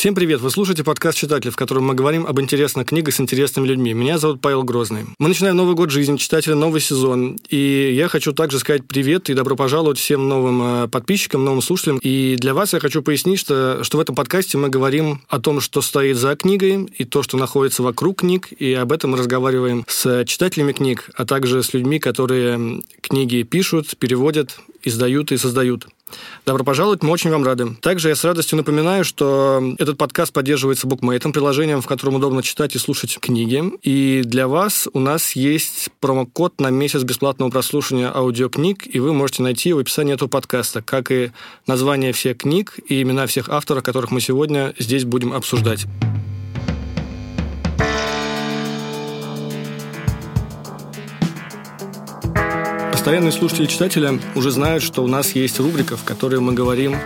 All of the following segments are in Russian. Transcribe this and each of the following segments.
Всем привет! Вы слушаете подкаст «Читатель», в котором мы говорим об интересных книгах с интересными людьми. Меня зовут Павел Грозный. Мы начинаем Новый год жизни, читатели, новый сезон. И я хочу также сказать привет и добро пожаловать всем новым э, подписчикам, новым слушателям. И для вас я хочу пояснить, что, что в этом подкасте мы говорим о том, что стоит за книгой, и то, что находится вокруг книг. И об этом мы разговариваем с читателями книг, а также с людьми, которые книги пишут, переводят, издают и создают. Добро пожаловать, мы очень вам рады. Также я с радостью напоминаю, что этот подкаст поддерживается букмейтом, приложением, в котором удобно читать и слушать книги. И для вас у нас есть промокод на месяц бесплатного прослушивания аудиокниг, и вы можете найти в описании этого подкаста, как и название всех книг и имена всех авторов, которых мы сегодня здесь будем обсуждать. Постоянные слушатели читателя уже знают, что у нас есть рубрика, в которой мы говорим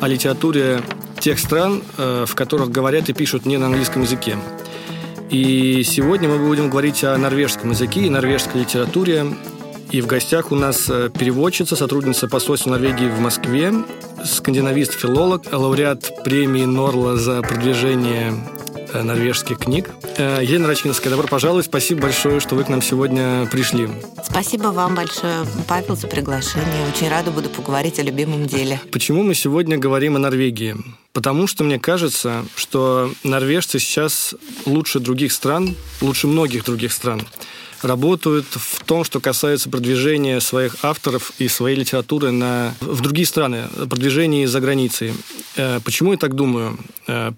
о литературе тех стран, э, в которых говорят и пишут не на английском языке. И сегодня мы будем говорить о норвежском языке и норвежской литературе. И в гостях у нас э, переводчица, сотрудница посольства Норвегии в Москве, скандинавист-филолог, лауреат премии Норла за продвижение норвежских книг. Э, Елена Рачинская, добро пожаловать. Спасибо большое, что вы к нам сегодня пришли. Спасибо вам большое, Павел, за приглашение. Очень рада буду поговорить о любимом деле. Почему мы сегодня говорим о Норвегии? Потому что мне кажется, что норвежцы сейчас лучше других стран, лучше многих других стран работают в том, что касается продвижения своих авторов и своей литературы на, в другие страны, продвижения за границей. Э, почему я так думаю?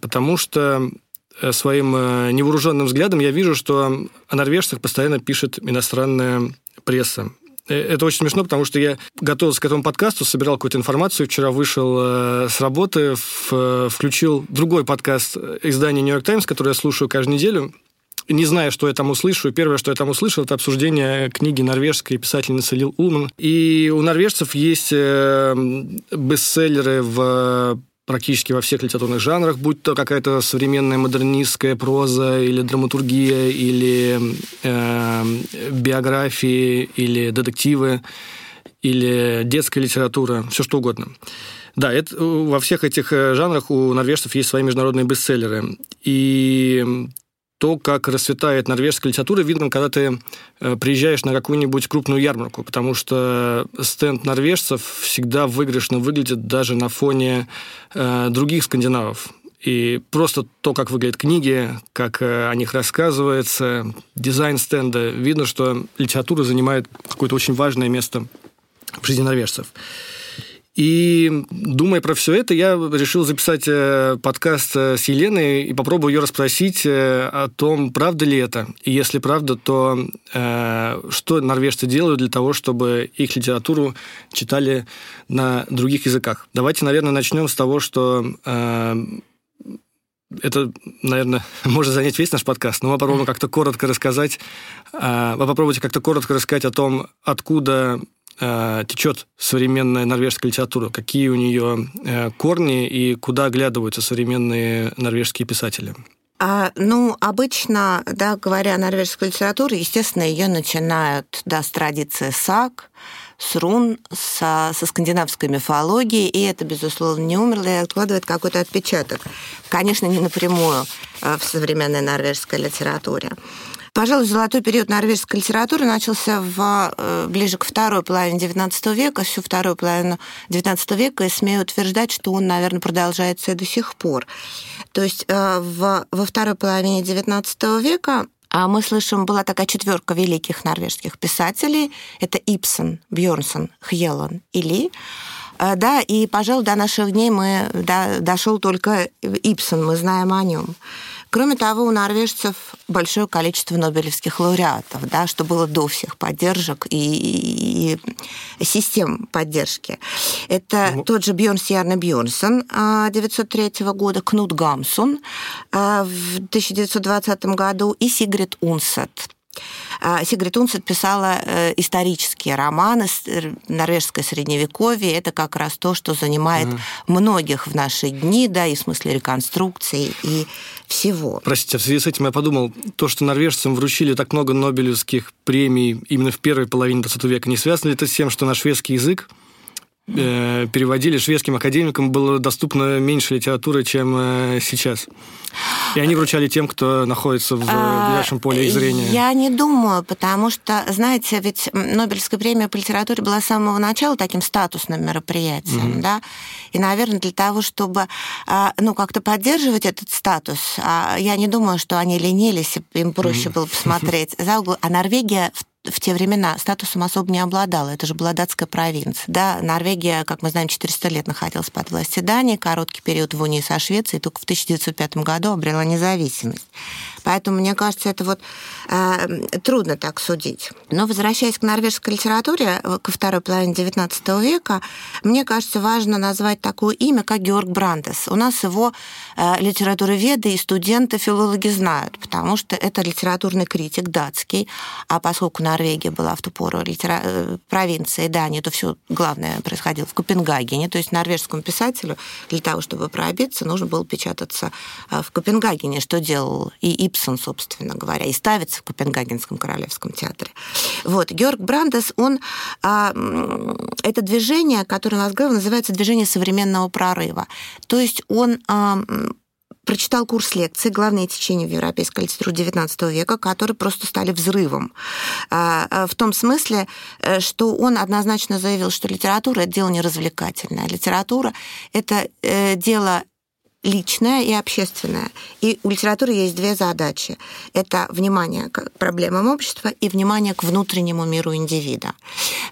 Потому что Э, своим э, невооруженным взглядом я вижу, что о норвежцах постоянно пишет иностранная пресса. Э, это очень смешно, потому что я готовился к этому подкасту, собирал какую-то информацию. Вчера вышел с работы, включил другой подкаст издания «Нью-Йорк Таймс», который я слушаю каждую неделю. Не зная, что я там услышу, первое, что я там услышал, это обсуждение книги норвежской писательницы Лил Улман. И у норвежцев есть бестселлеры в практически во всех литературных жанрах, будь то какая-то современная модернистская проза или драматургия, или э, биографии, или детективы, или детская литература, все что угодно. Да, это, во всех этих э, жанрах у норвежцев есть свои международные бестселлеры. И то, как расцветает норвежская литература, видно, когда ты э, приезжаешь на какую-нибудь крупную ярмарку, потому что стенд норвежцев всегда выигрышно выглядит даже на фоне э, других скандинавов. И просто то, как выглядят книги, как э, о них рассказывается, дизайн стенда, видно, что литература занимает какое-то очень важное место в жизни норвежцев. И думая про все это, я решил записать э, подкаст э, с Еленой и попробую ее расспросить э, о том, правда ли это. И если правда, то что норвежцы делают для того, чтобы их литературу читали на других языках. Давайте, наверное, начнем с того, что это, наверное, может занять весь наш подкаст, но мы попробуем как-то коротко рассказать, вы попробуйте как-то коротко рассказать о том, откуда э, течет современная норвежская литература, какие у нее э, корни и куда оглядываются современные норвежские писатели? А, ну, обычно, да, говоря о норвежской литературе, естественно, ее начинают да, с традиции саг, с рун, со, со скандинавской мифологией, и это, безусловно, не умерло и откладывает какой-то отпечаток. Конечно, не напрямую э, в современной норвежской литературе. Пожалуй, золотой период норвежской литературы начался в, э, ближе к второй половине XIX века, всю вторую половину XIX века, и смею утверждать, что он, наверное, продолжается и до сих пор. То есть э, в, во второй половине XIX века а мы слышим, была такая четверка великих норвежских писателей. Это Ипсон, Бьорнсон, Хьелон и Ли. Да, и, пожалуй, до наших дней мы да, дошел только Ипсон, мы знаем о нем. Кроме того, у норвежцев большое количество нобелевских лауреатов, да, что было до всех поддержек и, и систем поддержки. Это ну... тот же Бьорн Сьярне Бьорнсон 1903 а, года, Кнут Гамсун а, в 1920 году и Сигрид Унсет а, Сигрид Унсет писала э, исторические романы, норвежское средневековье. Это как раз то, что занимает mm. многих в наши дни, да, и в смысле реконструкции и всего. Простите, в связи с этим я подумал, то, что норвежцам вручили так много нобелевских премий именно в первой половине 20 века, не связано ли это с тем, что на шведский язык переводили, шведским академикам было доступно меньше литературы, чем э, сейчас. И они вручали тем, кто находится в ближайшем поле зрения. Я не думаю, потому что, знаете, ведь Нобелевская премия по литературе была с самого начала таким статусным мероприятием, угу. да, и, наверное, для того, чтобы, а, ну, как-то поддерживать этот статус, а, я не думаю, что они ленились, им проще было посмотреть за угол. А Норвегия в в те времена статусом особо не обладала. Это же была датская провинция. Да, Норвегия, как мы знаем, 400 лет находилась под властью Дании, короткий период в унии со Швецией, только в 1905 году обрела независимость. Поэтому, мне кажется, это вот э, трудно так судить. Но возвращаясь к норвежской литературе, э, ко второй половине XIX века, мне кажется, важно назвать такое имя, как Георг Брандес. У нас его э, литературоведы и студенты филологи знают, потому что это литературный критик датский, а поскольку Норвегия была в ту пору литера... Э, провинцией Дании, то все главное происходило в Копенгагене, то есть норвежскому писателю для того, чтобы пробиться, нужно было печататься э, в Копенгагене, что делал и Ипсон, собственно говоря, и ставится в Копенгагенском королевском театре. Вот, Георг Брандес, он, а, это движение, которое у нас называется движение современного прорыва. То есть он а, прочитал курс лекций «Главные течения в европейской литературе XIX века», которые просто стали взрывом. А, а, в том смысле, э, что он однозначно заявил, что литература – это дело не развлекательное. Литература – это э, дело личное и общественное. И у литературы есть две задачи. Это внимание к проблемам общества и внимание к внутреннему миру индивида.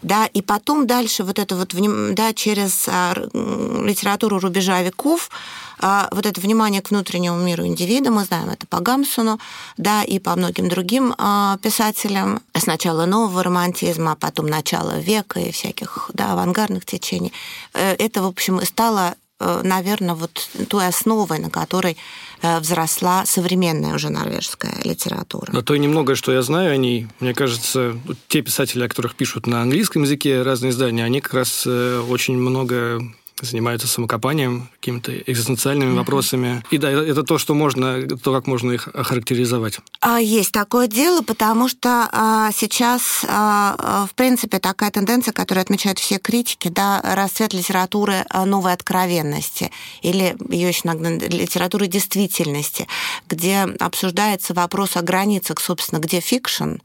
Да, и потом дальше вот это вот да, через а, литературу рубежа веков а, вот это внимание к внутреннему миру индивида, мы знаем это по Гамсуну, да, и по многим другим а, писателям. Сначала нового романтизма, а потом начала века и всяких да, авангардных течений. Э, это, в общем, стало наверное, вот той основой, на которой э, взросла современная уже норвежская литература. Но то и немногое, что я знаю о ней, мне кажется, те писатели, о которых пишут на английском языке разные издания, они как раз э, очень много занимаются самокопанием, какими-то экзистенциальными вопросами. И да, это то, что можно, то, как можно их охарактеризовать. А, есть такое дело, потому что а, сейчас, а, в принципе, такая тенденция, которую отмечают все критики, да, расцвет литературы новой откровенности, или ее еще иногда литературы действительности, где обсуждается вопрос о границах, собственно, где фикшн,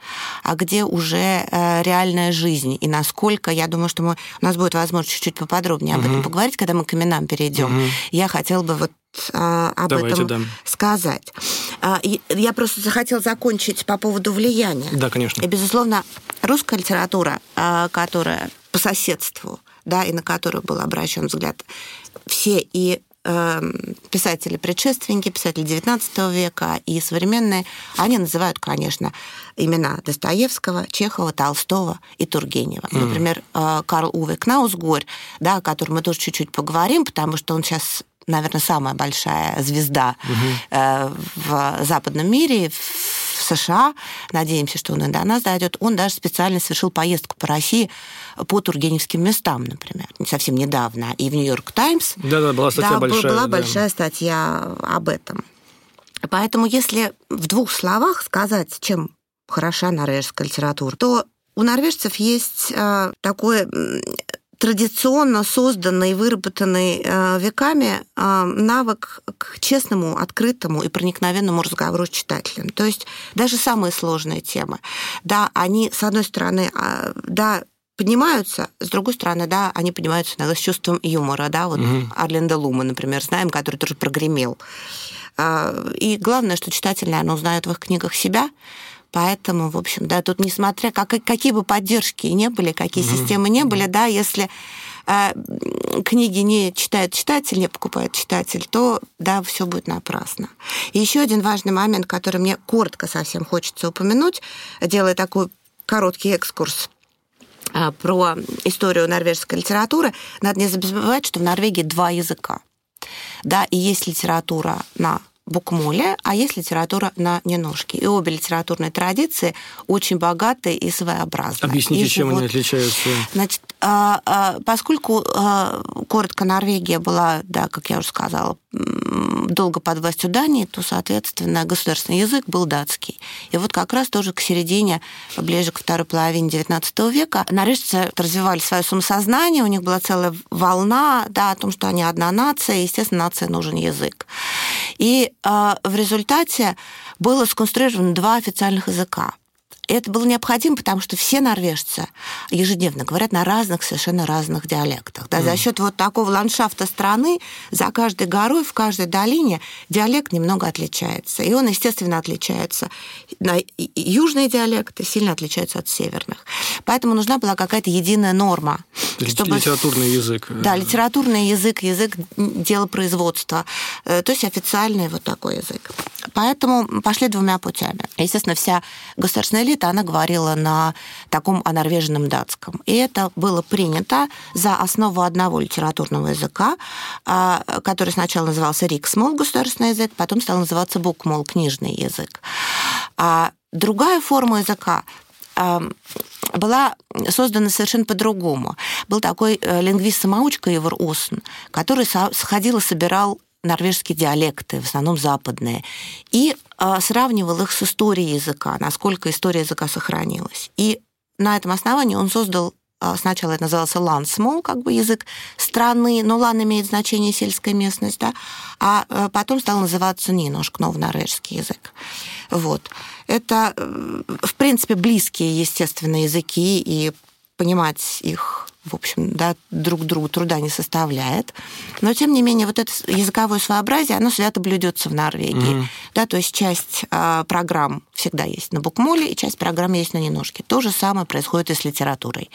а где уже э, реальная жизнь, и насколько, я думаю, что мы, у нас будет возможность чуть-чуть поподробнее об этом поговорить, говорить, когда мы к именам перейдем. Угу. Я хотела бы вот а, об Давайте, этом да. сказать. А, я просто захотела закончить по поводу влияния. Да, конечно. И, безусловно, русская литература, а, которая по соседству, да, и на которую был обращен взгляд все и писатели-предшественники, писатели XIX века и современные, они называют, конечно, имена Достоевского, Чехова, Толстого и Тургенева. Mm. Например, э, Карл Уве Кнаусгорь, да, о котором мы тоже чуть-чуть поговорим, потому что он сейчас наверное, самая большая звезда угу. в западном мире, в США. Надеемся, что он и до нас дойдет. Он даже специально совершил поездку по России по тургеневским местам, например, совсем недавно. И в Нью-Йорк Таймс да, да, была статья да, большая. Была да. большая статья об этом. Поэтому, если в двух словах сказать, чем хороша норвежская литература, то у норвежцев есть э, такой традиционно созданный и выработанный э, веками э, навык к честному, открытому и проникновенному разговору с читателем. То есть даже самые сложные темы, да, они, с одной стороны, э, да, поднимаются, с другой стороны, да, они поднимаются иногда с чувством юмора, да, вот угу. Арленда Лума, например, знаем, который тоже прогремел. И главное, что читатель, наверное, узнает в их книгах себя, Поэтому, в общем, да, тут несмотря, как, какие бы поддержки не были, какие mm-hmm. системы не были, да, если э, книги не читает читатель, не покупает читатель, то, да, все будет напрасно. И еще один важный момент, который мне коротко совсем хочется упомянуть, делая такой короткий экскурс э, про историю норвежской литературы, надо не забывать, что в Норвегии два языка. Да, и есть литература на букмуле, а есть литература на неножке. И обе литературные традиции очень богатые и своеобразные. Объясните, и чем живут... они отличаются? Значит, а, а, поскольку а, коротко Норвегия была, да, как я уже сказала, долго под властью Дании, то, соответственно, государственный язык был датский. И вот как раз тоже к середине, ближе к второй половине XIX века, норвежцы развивали свое самосознание, у них была целая волна да, о том, что они одна нация, и, естественно, нация нужен язык. И э, в результате было сконструировано два официальных языка. Это было необходимо, потому что все норвежцы ежедневно говорят на разных, совершенно разных диалектах. Да, mm. За счет вот такого ландшафта страны, за каждой горой, в каждой долине диалект немного отличается. И он, естественно, отличается. Южные диалекты сильно отличаются от северных. Поэтому нужна была какая-то единая норма. Чтобы... Литературный язык. Да, литературный язык, язык делопроизводства. Э, то есть официальный вот такой язык. Поэтому пошли двумя путями. Естественно, вся государственная элита, она говорила на таком норвежном датском. И это было принято за основу одного литературного языка, а, который сначала назывался риксмол, государственный язык, потом стал называться букмол, книжный язык. А другая форма языка была создана совершенно по-другому. Был такой э, лингвист-самоучка Ивар Осн, который сходил и собирал норвежские диалекты, в основном западные, и а, сравнивал их с историей языка, насколько история языка сохранилась. И на этом основании он создал а, Сначала это назывался landsmål, как бы язык страны, но land имеет значение сельская местность, да, а э, потом стал называться nynorsk норвежский язык. Вот. Это, э, в принципе, близкие, естественно, языки, и понимать их в общем, да, друг другу труда не составляет. Но, тем не менее, вот это языковое своеобразие, оно свято блюдется в Норвегии. Mm-hmm. Да, то есть часть э, программ всегда есть на букмоле, и часть программ есть на неножке. То же самое происходит и с литературой.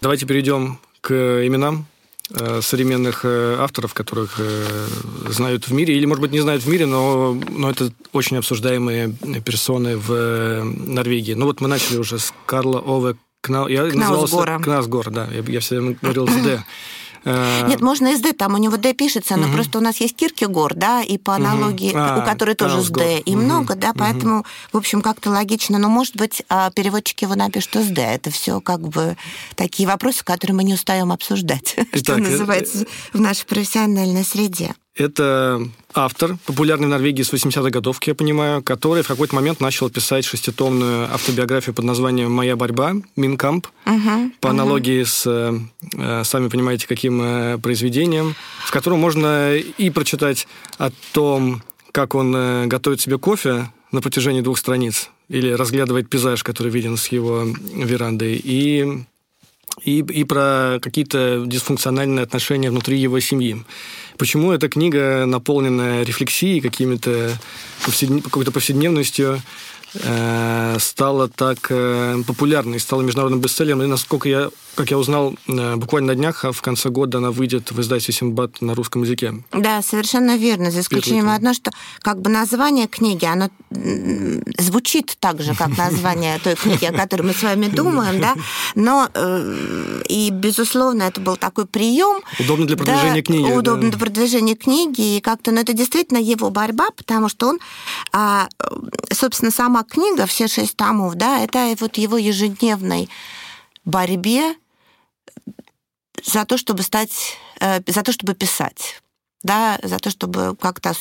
Давайте перейдем к именам э, современных э, авторов, которых э, знают в мире, или, может быть, не знают в мире, но, но это очень обсуждаемые персоны в Норвегии. Ну вот мы начали уже с Карла Ове Кна... Я Кнаусгора. Кнаусгора, да. Я, я все говорил с Д. Нет, можно с Д, там у него Д пишется, но угу. просто у нас есть Киркегор, да, и по аналогии, угу. а, у которой тоже с Д, и угу. много, да, поэтому, в общем, как-то логично. Но, может быть, а, переводчики его напишут с Д. Это все как бы такие вопросы, которые мы не устаем обсуждать, что э, называется в нашей профессиональной среде. Это автор, популярный в Норвегии с 80-х годов, я понимаю, который в какой-то момент начал писать шеститомную автобиографию под названием «Моя борьба», «Минкамп», uh-huh, по аналогии uh-huh. с, э, сами понимаете, каким э, произведением, в котором можно и прочитать о том, как он э, готовит себе кофе на протяжении двух страниц, или разглядывает пейзаж, который виден с его веранды, и и, и про какие-то дисфункциональные отношения внутри его семьи. Почему эта книга, наполненная рефлексией, какими-то повседнев... какой-то повседневностью, стала так э, популярной, стала международным бестселлером. И насколько я, как я узнал, э, буквально на днях, а в конце года она выйдет в издательстве Симбат на русском языке. Да, совершенно верно. За исключением одно, что как бы название книги, оно звучит так же, как название той книги, о которой мы с вами думаем, да, но и, безусловно, это был такой прием. Удобно для продвижения да, книги. Удобно да. для продвижения книги, и как-то, но это действительно его борьба, потому что он, а, собственно, сама сама книга, все шесть томов, да, это вот его ежедневной борьбе за то, чтобы стать, э, за то, чтобы писать, да, за то, чтобы как-то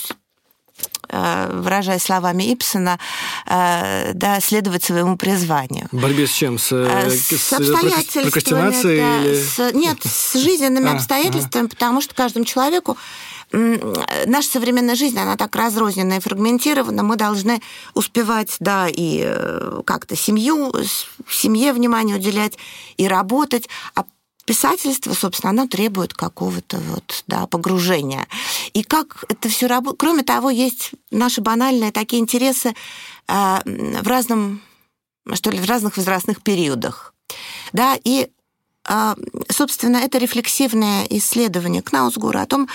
э, выражая словами Ипсона, э, да, следовать своему призванию. В борьбе с чем? С, с, с обстоятельствами. Да, или... с, нет, с жизненными а, обстоятельствами, а. потому что каждому человеку наша современная жизнь, она так разрознена и фрагментирована, мы должны успевать, да, и э, как-то семью, семье внимание уделять, и работать, а писательство, собственно, оно требует какого-то вот, да, погружения. И как это все работает? Кроме того, есть наши банальные такие интересы э, в разном, что ли, в разных возрастных периодах. Да, и собственно, это рефлексивное исследование Кнаусгура о том,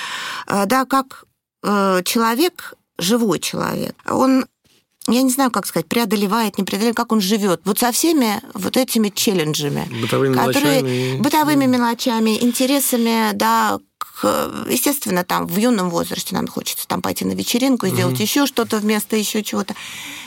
а, да, как э, человек, живой человек, он я не знаю, как сказать, преодолевает, не преодолевает, как он живет. Вот со всеми вот этими челленджами. Бытовыми которые, мелочами. Бытовыми мелочами, интересами, да, естественно, там в юном возрасте нам хочется там пойти на вечеринку, сделать угу. еще что-то вместо еще чего-то.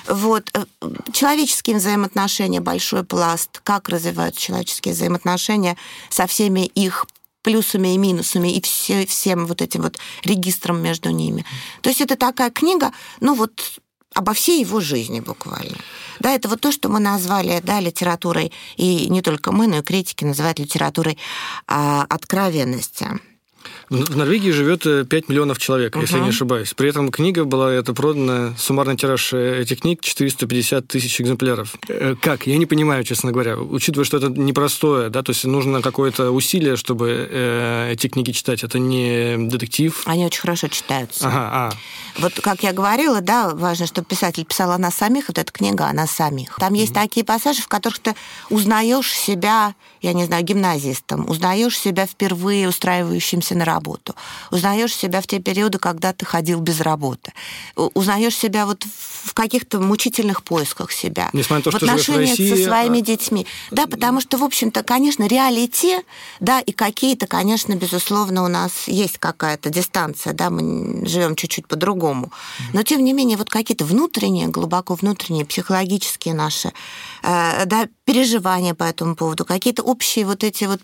Вот. Э, человеческие взаимоотношения, большой пласт, как развиваются человеческие взаимоотношения со всеми их плюсами и минусами, и все, всем вот этим вот регистром между ними. То есть это такая книга, ну вот обо всей его жизни буквально. Да, это вот то, что мы назвали да, литературой, и не только мы, но и критики называют литературой а, откровенности. В Норвегии живет 5 э, миллионов человек, угу. если я не ошибаюсь. При этом книга была это продана, суммарный тираж э, этих книг 450 тысяч экземпляров. Э, как? Я не понимаю, честно говоря. Учитывая, что это непростое, да, то есть нужно какое-то усилие, чтобы эти книги читать. Это не детектив. Они очень хорошо читаются. Ага, а. Вот, как я говорила, да, важно, чтобы писатель писал о нас самих, вот эта книга о нас самих. Там есть такие пассажи, в которых ты узнаешь себя, я не знаю, гимназистом, узнаешь себя впервые устраивающимся на работу, узнаешь себя в те периоды, когда ты ходил без работы, узнаешь себя вот в каких-то мучительных поисках себя, Несмотря на то, в отношениях России, со своими а... детьми. Да, потому что, в общем-то, конечно, реалити, да, и какие-то, конечно, безусловно, у нас есть какая-то дистанция, да, мы живем чуть-чуть по-другому. Но, тем не менее, вот какие-то внутренние, глубоко внутренние, психологические наши э, да, переживания по этому поводу, какие-то общие вот эти вот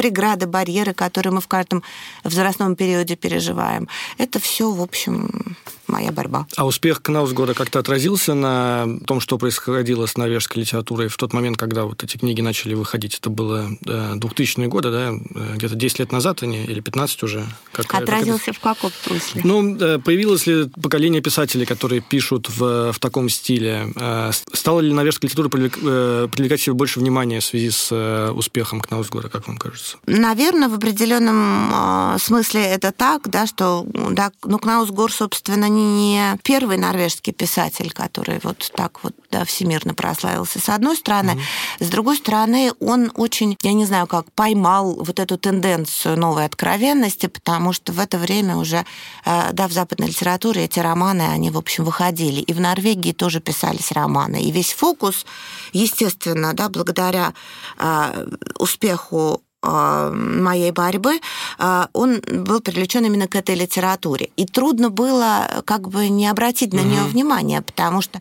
преграды, барьеры, которые мы в каждом возрастном периоде переживаем. Это все, в общем, моя борьба. А успех Кнаусгода как-то отразился на том, что происходило с норвежской литературой в тот момент, когда вот эти книги начали выходить? Это было 2000-е годы, да? Где-то 10 лет назад они, или 15 уже? Как, Отразился как в каком смысле? Ну, появилось ли поколение писателей, которые пишут в, в таком стиле? Э, стала ли норвежская литература э, привлекать себе больше внимания в связи с э, успехом Кнаусгода, как вам кажется? Наверное, в определенном смысле это так, да, что да, ну, Кнаусгор, собственно, не первый норвежский писатель, который вот так вот да, всемирно прославился, с одной стороны. Mm-hmm. С другой стороны, он очень, я не знаю как, поймал вот эту тенденцию новой откровенности, потому что в это время уже, э, да, в западной литературе эти романы, они, в общем, выходили. И в Норвегии тоже писались романы. И весь фокус, естественно, да, благодаря э, успеху а, моей борьбы, а, он был привлечен именно к этой литературе. И трудно было как бы не обратить на нее внимание, потому что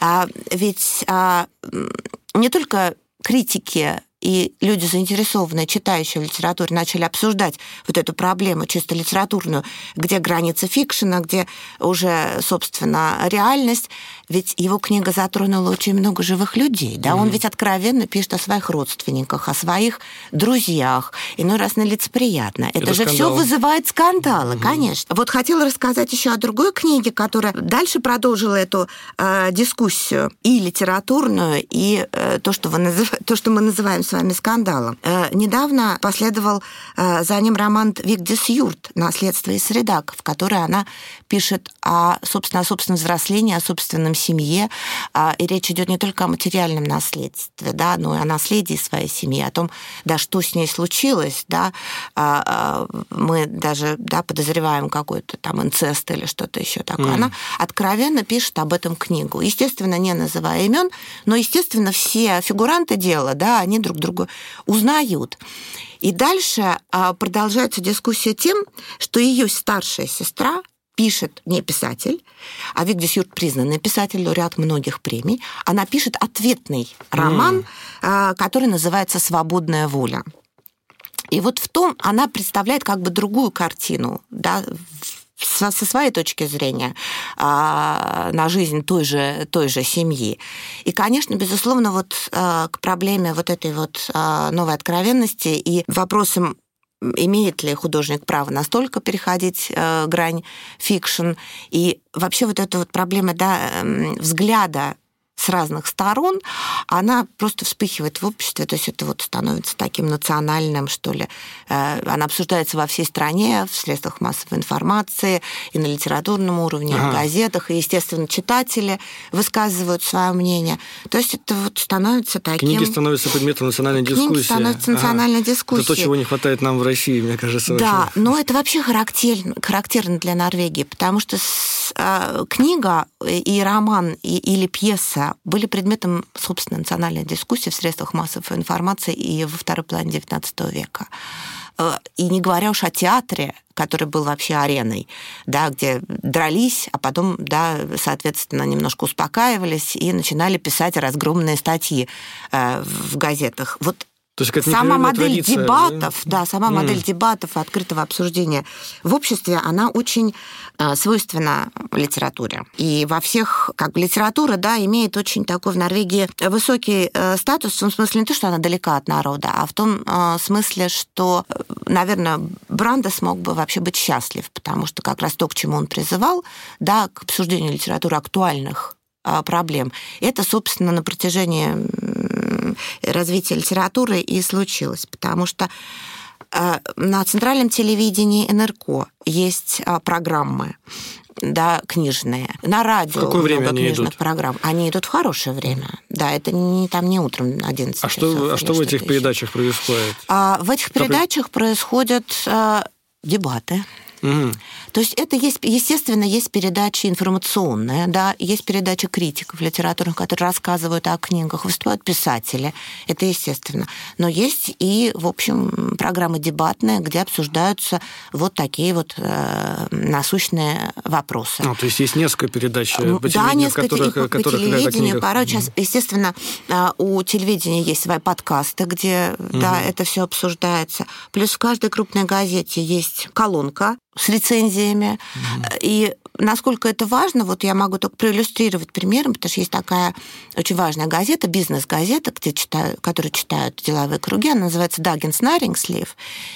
а, ведь не только критики и люди, заинтересованные, читающие в литературе, начали обсуждать вот эту проблему чисто литературную, где граница фикшена, где уже, собственно, реальность. Ведь его книга затронула очень много живых людей. Да? Mm-hmm. Он ведь откровенно пишет о своих родственниках, о своих друзьях. Иной раз нелицеприятно. Это, Это же все вызывает скандалы, mm-hmm. конечно. Вот хотела рассказать еще о другой книге, которая дальше продолжила эту э, дискуссию и литературную, и э, то, что, вы назыв... то, что мы называем с вами скандалом. Э, недавно последовал э, за ним роман Викдис Юрт «Наследство и среда», в которой она пишет о, собственно, о собственном взрослении, о собственном семье. А, и речь идет не только о материальном наследстве, да, но и о наследии своей семьи, о том, да, что с ней случилось. Да. А, а, мы даже да, подозреваем какой-то там инцест или что-то еще такое. Mm. Она откровенно пишет об этом книгу. Естественно, не называя имен, но, естественно, все фигуранты дела, да, они друг друга узнают. И дальше продолжается дискуссия тем, что ее старшая сестра пишет не писатель, а Вигдис Юрт признанный писатель, лауреат многих премий. Она пишет ответный роман, mm. который называется «Свободная воля». И вот в том она представляет как бы другую картину, да, со, своей точки зрения а, на жизнь той же, той же семьи. И, конечно, безусловно, вот а, к проблеме вот этой вот а, новой откровенности и вопросам имеет ли художник право настолько переходить э, грань фикшн. И вообще вот эта вот проблема да, эм, взгляда с разных сторон, она просто вспыхивает в обществе, то есть это вот становится таким национальным, что ли. Э, она обсуждается во всей стране, в средствах массовой информации, и на литературном уровне, ага. и в газетах, и, естественно, читатели высказывают свое мнение. То есть это вот становится таким... Книги становятся предметом национальной Книги дискуссии. становятся национальной ага. дискуссией. Это то, чего не хватает нам в России, мне кажется. Да, вообще. но это вообще характерно, характерно для Норвегии, потому что с, э, книга и роман и, или пьеса были предметом, собственно, национальной дискуссии в средствах массовой информации и во второй половине XIX века. Э, и не говоря уж о театре, который был вообще ареной, да, где дрались, а потом, да, соответственно, немножко успокаивались и начинали писать разгромные статьи э, в газетах. Вот То есть, сама модель традиция, дебатов, да, да сама mm. модель дебатов, открытого обсуждения в обществе, она очень э, свойственна литературе. И во всех, как бы, литература, да, имеет очень такой в Норвегии высокий э, статус, в том смысле не то, что она далека от народа, а в том э, смысле, что, э, наверное, Бранда смог бы вообще быть счастлив, потому что как раз то, к чему он призывал, да, к обсуждению литературы актуальных а, проблем. Это, собственно, на протяжении развития литературы и случилось, потому что а, на центральном телевидении НРК есть а, программы да, книжные. На радио в какое время много они книжных идут? программ. Они идут в хорошее время. Да, это не, там не утром 11 а часов. Что, а что в этих еще. передачах происходит? А, в этих передачах происходят а, дебаты. Угу. То есть это есть, естественно, есть передачи информационные, да, есть передачи критиков литературных, которые рассказывают о книгах, выступают писатели, это естественно. Но есть и, в общем, программы дебатные, где обсуждаются вот такие вот э, насущные вопросы. Ну, то есть есть несколько передач э, по да, несколько которых, по, которых по телевидению. Порой сейчас, естественно, э, у телевидения есть свои подкасты, где угу. да, это все обсуждается. Плюс в каждой крупной газете есть колонка с рецензиями. Mm-hmm. И насколько это важно, вот я могу только проиллюстрировать примером, потому что есть такая очень важная газета, бизнес-газета, где читаю, которую читают деловые круги, она называется Dagens Näringsliv.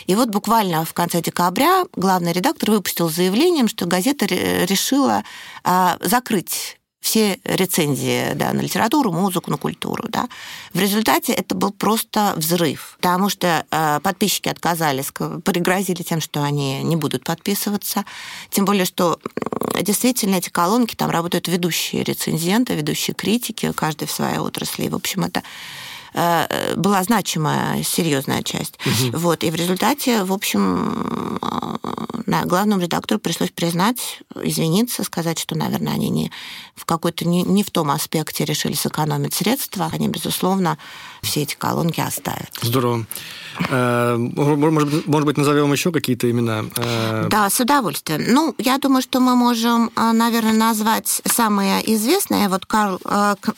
И вот буквально в конце декабря главный редактор выпустил заявлением, что газета решила а, закрыть все рецензии да, на литературу, музыку, на культуру. Да. В результате это был просто взрыв, потому что э, подписчики отказались, пригрозили тем, что они не будут подписываться. Тем более, что действительно эти колонки, там работают ведущие рецензенты, ведущие критики, каждый в своей отрасли. И, в общем, это Э, была значимая, серьезная часть. Угу. Вот, и в результате, в общем, э, главному редактору пришлось признать, извиниться, сказать, что, наверное, они не в какой-то не, не в том аспекте решили сэкономить средства. Они, безусловно, все эти колонки оставят. Здорово. Э, может быть, может быть, назовем еще какие-то имена? Да, с удовольствием. Ну, я думаю, что мы можем, наверное, назвать самые известные. Вот Карл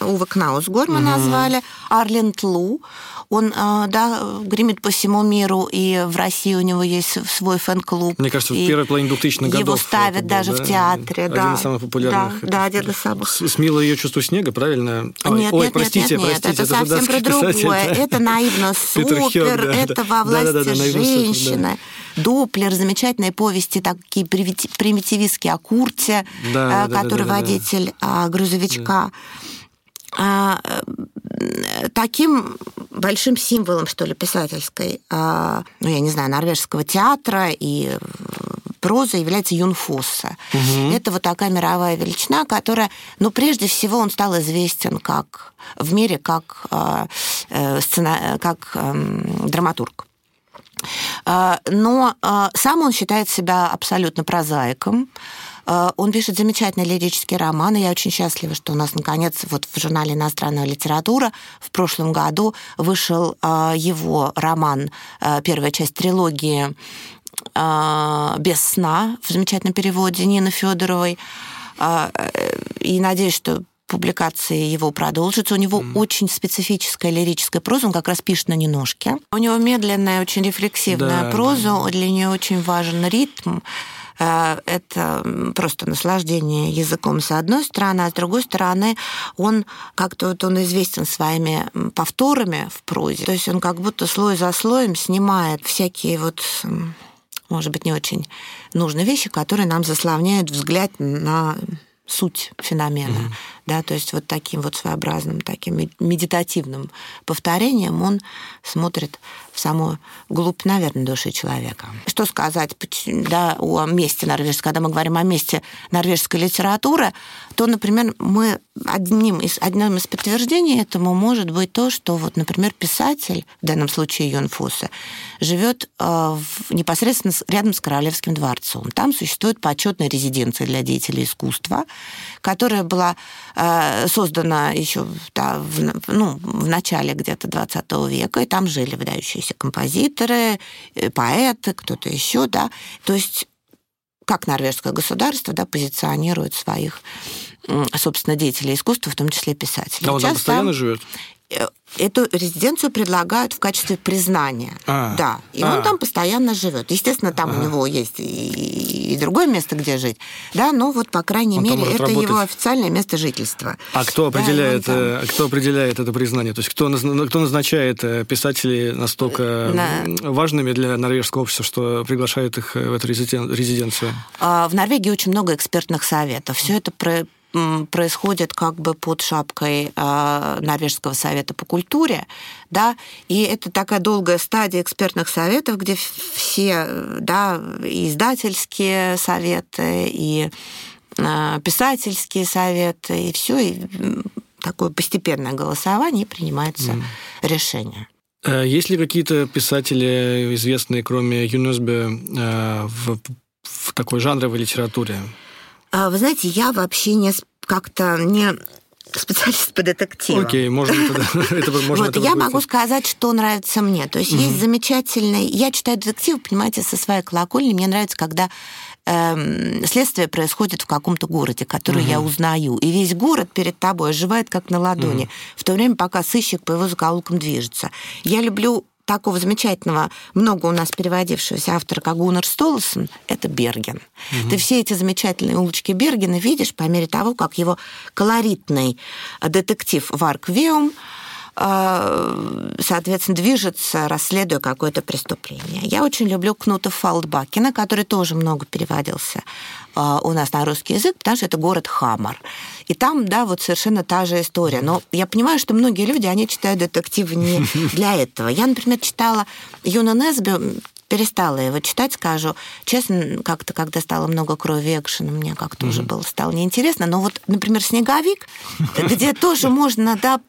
Уве Кнаусгор мы угу. назвали, Арленд Лу. Он, э, да, гремит по всему миру, и в России у него есть свой фэн-клуб. Мне кажется, в первой половине 2000-х годов. Его ставят был, даже да? в театре. Один да. из самых популярных. Да, да один из самых. Смело ее чувство снега, правильно? Ой, нет, ой нет, простите, нет, нет, простите, это, это совсем про другое. Писатель, да. Это наивно супер, да, это да. во власти да, да, да, женщины. Супер, да. Доплер, замечательные повести, такие примитивистские о Курте, да, да, который да, да, водитель да. грузовичка. Да таким большим символом, что ли, писательской, а, ну, я не знаю, норвежского театра и прозы является Юн Фосса. Угу. Это вот такая мировая величина, которая, ну, прежде всего, он стал известен как в мире как, а, э, сцена, как эм, драматург. А, но сам он считает себя абсолютно прозаиком. Э, он пишет замечательные лирические романы. Я очень счастлива, что у нас, наконец, вот в журнале «Иностранная литература» в прошлом году вышел э, его роман, э, первая часть трилогии «Без сна» в замечательном переводе Нины Федоровой. И надеюсь, что публикации его продолжатся. У него mm. очень специфическая лирическая проза, он как раз пишет на неножке. У него медленная, очень рефлексивная да, проза, да. для нее очень важен ритм. Э, это просто наслаждение языком с одной стороны, а с другой стороны он как-то вот он известен своими повторами в прозе. То есть он как будто слой за слоем снимает всякие вот может быть, не очень нужные вещи, которые нам заслоняют взгляд на суть феномена. Mm-hmm. Да, то есть вот таким вот своеобразным, таким медитативным повторением он смотрит в самую глубь, наверное, души человека. Что сказать да, о месте норвежской? Когда мы говорим о месте норвежской литературы, то, например, мы одним из, одним из подтверждений этому может быть то, что, вот, например, писатель, в данном случае Йон Фусе, живет э, непосредственно рядом с Королевским дворцом. Там существует почетная резиденция для деятелей искусства, которая была э, создана еще да, в, ну, в начале где-то 20 века, и там жили выдающиеся композиторы, э, поэты, кто-то еще, да. То есть как норвежское государство да, позиционирует своих, собственно, деятелей искусства, в том числе писателей. А он там постоянно живет? Э, эту резиденцию предлагают в качестве признания. А, да. И а. он там постоянно живет. Естественно, там Ага. у него есть и, и другое место, где жить. Да, но вот, по крайней Он мере, это его работать. официальное место жительства. А кто Да, и он определяет, там. э, кто определяет это признание? То есть кто, наз- кто назначает э, писателей настолько На- важными для норвежского общества, что приглашает их в эту резиден- резиденцию? А, В Норвегии очень много экспертных советов. Все это происходит как бы под шапкой а, Норвежского совета по культуре, да, и это такая долгая стадия экспертных советов, где все, да, и издательские советы, и а, писательские советы, и все, и такое постепенное голосование, и принимается решение. Э, Есть ли какие-то писатели известные, кроме Юнесбе, э, в, в такой жанровой литературе? А, Вы знаете, я вообще не как-то не специалист по детективам. Окей, можно тогда... это можно вот я могу сказать, что нравится мне. То есть есть замечательный... Я читаю детективы, понимаете, со своей колокольни. Мне нравится, когда эм, следствие происходит в каком-то городе, который я узнаю. И весь город перед тобой оживает как на ладони, в то время, пока сыщик по его закоулкам движется. Я люблю такого замечательного, много у нас переводившегося автора, как Гуннар Столсон, это Берген. Ты все эти замечательные улочки Бергена видишь по мере того, как его колоритный э, детектив Варк Веум соответственно, движется, расследуя какое-то преступление. Я очень люблю Кнута Фалдбакена, который тоже много переводился э, у нас на русский язык, потому что это город Хамар. И там, да, вот совершенно та же история. Но я понимаю, что многие люди, они читают детективы не для этого. Я, например, читала Юна Несби, перестала его читать, скажу. Честно, как-то, когда стало много крови экшена, мне как-то уже было, стало неинтересно. Но вот, например, «Снеговик», где тоже можно, да,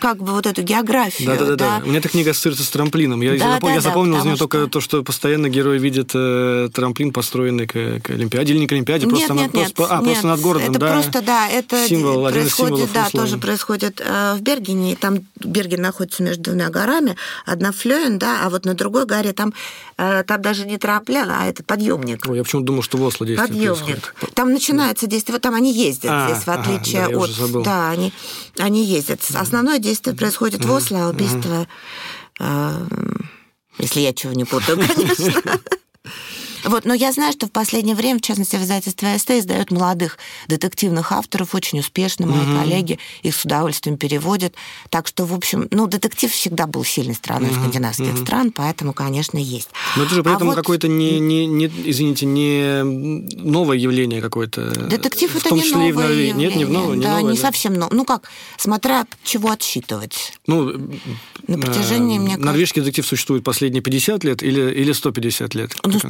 как бы вот эту географию, Да, да, да, да, да. У меня так книга ассоциируется с трамплином. Я, Да, запом- да, я да, запомнил из нее потому только что- то, что постоянно герой видит э, трамплин, построенный к, к Олимпиаде, или не к Олимпиаде, просто, нет, над, нет, нет, просто, а, нет, просто над городом, это да. просто, да, это Символ, происходит, да, Осло. тоже происходит э, в Бергене, и там Берген находится между двумя горами, одна Флёен, да, а вот на другой горе там, э, там даже не трамплин, а это подъемник. Ой, я почему-то думал, что в Осло действие Подъемник. происходит. Там начинается действие, вот там они ездят А, здесь, в ага, отличие да, я от... Да, они, они ездят. Основное действие происходит в Осло, а убийство... э, если я чего не путаю, конечно. Вот, но я знаю, что в последнее время, в частности, в издательстве СТ издают молодых детективных авторов, очень успешно, мои коллеги их с удовольствием переводят. Так что, в общем, ну, детектив всегда был сильной страной скандинавских стран, поэтому, конечно, есть. Но это же при А этом вот какое-то не, не, не, извините, не новое явление какое-то. Детектив в это том не числе и в новое Норвегии. Нет, не в явление. новое, не да, новое, не да. совсем новое. Ну как, смотря от чего отсчитывать. Ну, На протяжении, э, мне кажется- Норвежский детектив существует последние 50 лет или, или 150 лет? Ну,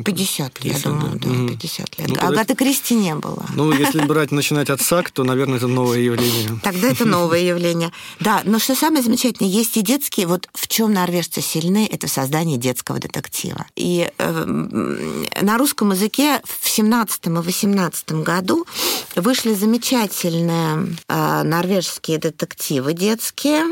Как он? 50, я 50, думаю, да, Мгм. 50 лет. Ну, тогда- Агаты Кристи не было. Ну, если брать, начинать от САК, то, наверное, это новое явление. Тогда это новое явление. Да, но что самое замечательное, есть и детские, вот в чем норвежцы сильны, это в создании детского детектива. И э, на русском языке в 17 и 18 году вышли замечательные э, норвежские детективы детские.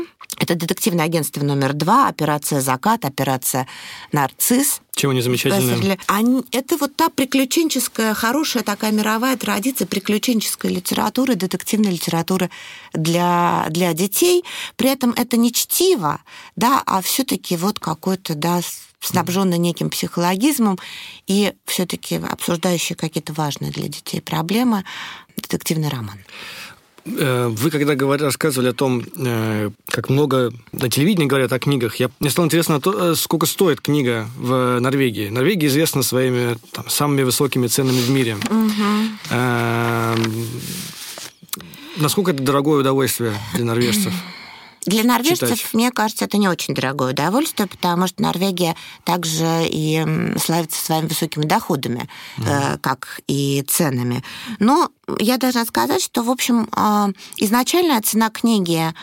Это детективное агентство номер два, операция «Закат», операция «Нарцисс». Чем они замечательны? Весерли. Они- это вот та приключенческая, хорошая такая мировая традиция приключенческой литературы, детективной литературы для, для детей. При этом это не чтиво, да, а все-таки вот какой-то, да, снабженный неким психологизмом и все-таки обсуждающий какие-то важные для детей проблемы детективный роман. Э, Вы, когда говорили, рассказывали о том, э, как много на телевидении говорят о книгах, я, мне стало интересно, то, э, сколько стоит книга в Норвегии. Норвегия известна своими там, самыми высокими ценами в мире. Эм, Насколько это дорогое удовольствие для норвежцев? Для норвежцев, Читать. мне кажется, это не очень дорогое удовольствие, потому что Норвегия также и славится своими высокими доходами, э, как и ценами. Но я должна сказать, что, в общем, а, изначальная цена книги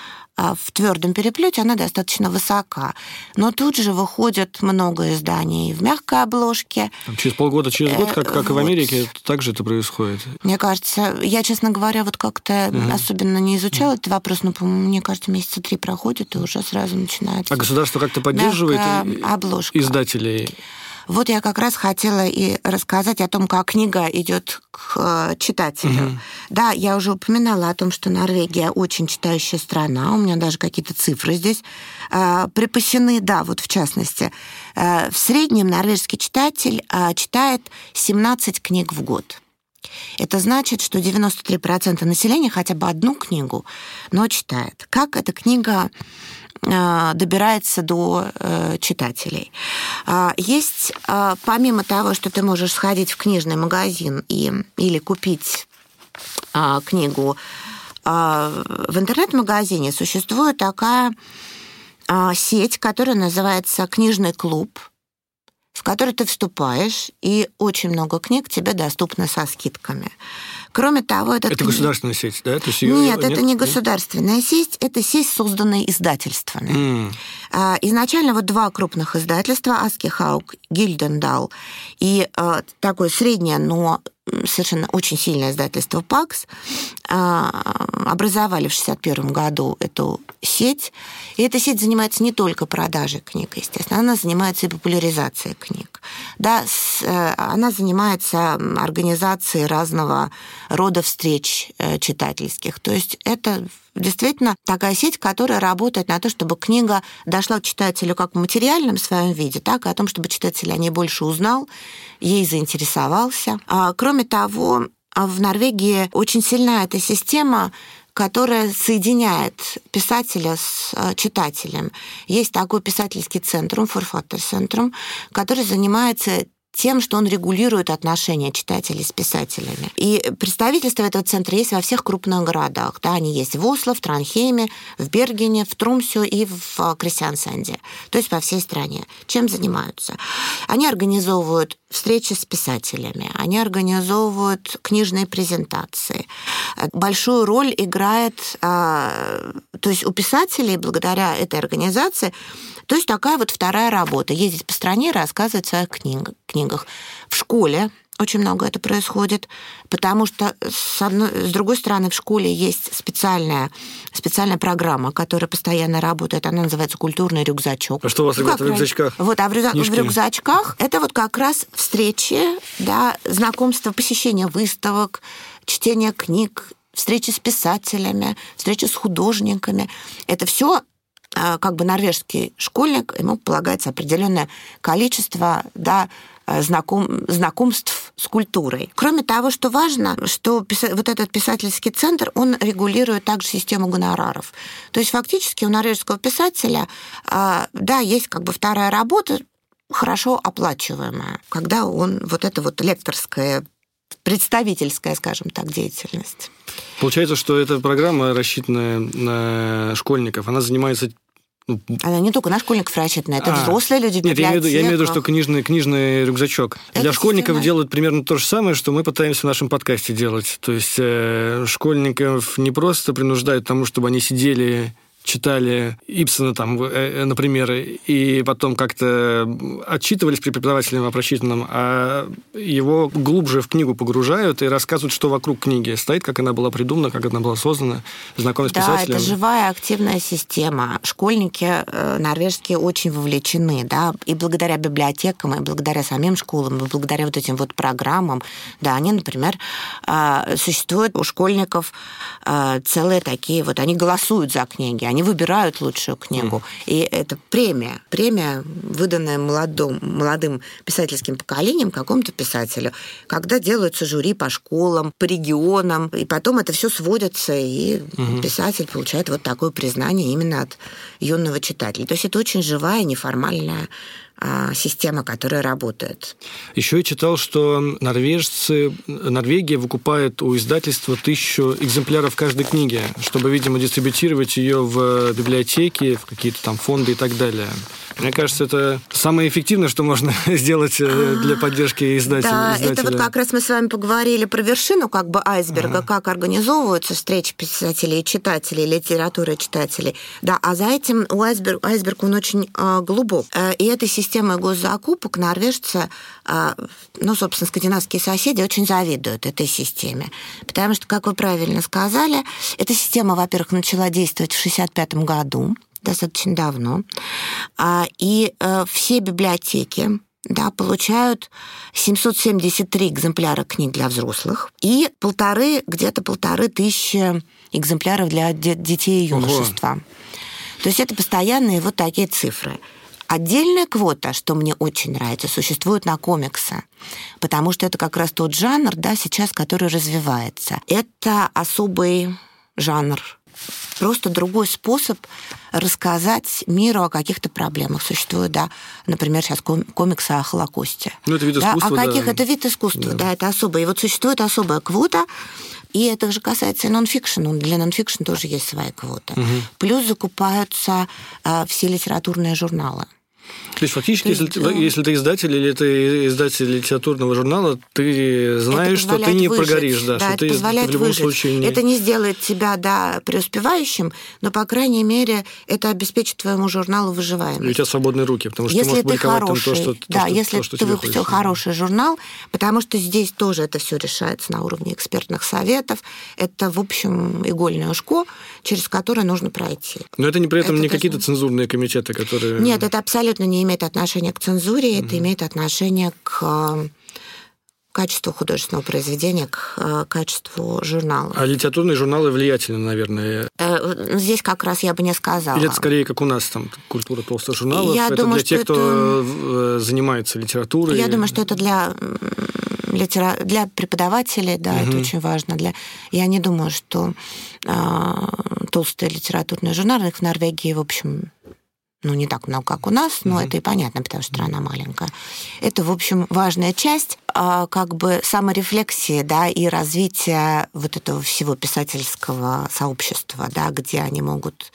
в твердом переплете, она достаточно высока. Но тут же выходит много изданий в мягкой обложке. Через полгода, через год, как, как и в вот. Америке, так же это происходит. Мне кажется, я, честно говоря, вот как-то особенно не изучала этот вопрос, но, по-моему, мне кажется, месяца три проходит, и уже сразу начинается. А государство как-то поддерживает обложка. издателей? Вот я как раз хотела и рассказать о том, как книга идет к э, читателю. Угу. Да, я уже упоминала о том, что Норвегия очень читающая страна. У меня даже какие-то цифры здесь э, припасены. Да, вот в частности. Э, в среднем норвежский читатель читает 17 книг в год. Это значит, что 93% населения хотя бы одну книгу, но читает. Как эта книга добирается до э, читателей. А, есть, а, помимо того, что ты можешь сходить в книжный магазин и, или купить а, книгу в интернет-магазине, существует такая сеть, которая называется «Книжный клуб», в который ты вступаешь, и очень много книг тебе доступны со скидками. Кроме того, это... Это государственная сеть, да? То есть ее... Нет, это не государственная сеть, это сеть, созданная издательствами. Mm. Изначально вот два крупных издательства, Аски Хаук, Гильдендал, и а, такое среднее, но совершенно очень сильное издательство «Пакс», а, образовали в 1961 году эту сеть. И эта сеть занимается не только продажей книг, естественно, она занимается и популяризацией книг. Да, э, она занимается организацией разного рода встреч э, читательских. То есть это действительно такая сеть, которая работает на то, чтобы книга дошла к читателю как в материальном своем виде, так и о том, чтобы читатель о ней больше узнал, ей заинтересовался. А, кроме того, в Норвегии очень сильна эта система которая соединяет писателя с э, читателем. Есть такой писательский центр, Форфаттер-центрум, который занимается тем, что он регулирует отношения читателей с писателями. И представительство этого центра есть во всех крупных городах. Да, они есть в Осло, в Транхейме, в Бергене, в Трумсю и в Крестьянсенде. То есть по всей стране. Чем занимаются? Они организовывают встречи с писателями, они организовывают книжные презентации. Большую роль играет, а, то есть у писателей благодаря этой организации то есть такая вот вторая работа. Ездить по стране и рассказывать в своих книг, книгах. В школе очень много это происходит, потому что, с, одной, с другой стороны, в школе есть специальная, специальная программа, которая постоянно работает, она называется «Культурный рюкзачок». А что у вас, ну, ребята, в рюкзачках? Вот, а в, рюкзак, в рюкзачках это вот как раз встречи, да, знакомство, посещение выставок, чтение книг, встречи с писателями, встречи с художниками. Это все а, как бы норвежский школьник, ему полагается определенное количество да, знаком, знакомств с культурой. Кроме того, что важно, что вот этот писательский центр, он регулирует также систему гонораров. То есть фактически у норвежского писателя, а, да, есть как бы вторая работа, хорошо оплачиваемая, когда он вот это вот лекторское представительская, скажем так, деятельность. Получается, что эта программа, рассчитанная на школьников, она занимается она не только на школьников рассчитана, это а, взрослые люди, Нет, я имею, в виду, я имею в виду, что книжный, книжный рюкзачок. Это Для школьников система... делают примерно то же самое, что мы пытаемся в нашем подкасте делать. То есть э, школьников не просто принуждают к тому, чтобы они сидели читали Ипсона, там, э, э, например, и потом как-то отчитывались при преподавателе о прочитанном, а его глубже в книгу погружают и рассказывают, что вокруг книги стоит, как она была придумана, как она была создана, знакомят да, с писателем. Да, это живая активная система. Школьники э, норвежские очень вовлечены, да, и благодаря библиотекам, и благодаря самим школам, и благодаря вот этим вот программам, да, они, например, существуют у школьников целые такие вот, они голосуют за книги, они выбирают лучшую книгу. Mm. И это премия. Премия, выданная молодым, молодым писательским поколением какому-то писателю, когда делаются жюри по школам, по регионам, и потом это все сводится, и mm-hmm. писатель получает вот такое признание именно от юного читателя. То есть это очень живая, неформальная система, которая работает. Еще я читал, что норвежцы, Норвегия выкупает у издательства тысячу экземпляров каждой книги, чтобы, видимо, дистрибутировать ее в библиотеки, в какие-то там фонды и так далее. Мне кажется, это самое эффективное, что можно сделать э, для поддержки издателя. Да, издателя. это вот как раз мы с вами поговорили про вершину как бы айсберга, ага. как организовываются встречи писателей и читателей, литературы читателей. Да, а за этим у айсберг, айсберг он очень э, глубок. Э, и этой системой госзакупок норвежцы, э, ну, собственно, скандинавские соседи очень завидуют этой системе. Потому что, как вы правильно сказали, эта система, во-первых, начала действовать в 1965 году достаточно давно. А, и э, все библиотеки да, получают 773 экземпляра книг для взрослых и полторы, где-то полторы тысячи экземпляров для детей и юношества. Ого. То есть это постоянные вот такие цифры. Отдельная квота, что мне очень нравится, существует на комиксы, потому что это как раз тот жанр, да, сейчас, который развивается. Это особый жанр просто другой способ рассказать миру о каких-то проблемах. Существует, да, например, сейчас комиксы о Холокосте. Ну, это вид искусства, да? О каких? Да. Это вид искусства, да. да, это особое. И вот существует особая квота, и это же касается и нонфикшн. Для нонфикшн тоже есть своя квота. Угу. Плюс закупаются э, все литературные журналы. То есть фактически, То есть, если, если ты издатель или ты издатель литературного журнала, ты знаешь, что ты не выжить. прогоришь, да, да что это ты позволяет в любом выжить. случае не... Это не сделает тебя да, преуспевающим, но, по крайней мере, это обеспечит твоему журналу выживаемость. И у тебя свободные руки, потому что если ты можешь ты хороший, там то, что, да, то, что, если то, что ты выпустил хочется. хороший журнал, потому что здесь тоже это все решается на уровне экспертных советов. Это, в общем, игольное ушко, через которое нужно пройти. Но это не при этом это не какие-то цензурные комитеты, которые... Нет, это абсолютно не имеет отношения к цензуре цензуре, это имеет отношение к э, качеству художественного произведения, к э, качеству журнала. А литературные журналы влиятельны, наверное? Э, здесь как раз я бы не сказала. Или это скорее, как у нас, там, культура толстых журналов? Я это думаю, для тех, это... кто занимается литературой? Я думаю, что это для литера... для преподавателей, да, угу. это очень важно. Для... Я не думаю, что э, толстые литературные журналы, их в Норвегии, в общем, ну, не так много, как у нас, но mm это и понятно, потому что страна маленькая. Это, в общем, важная часть а, как бы саморефлексии, да, и развития вот этого всего писательского сообщества, да, где они могут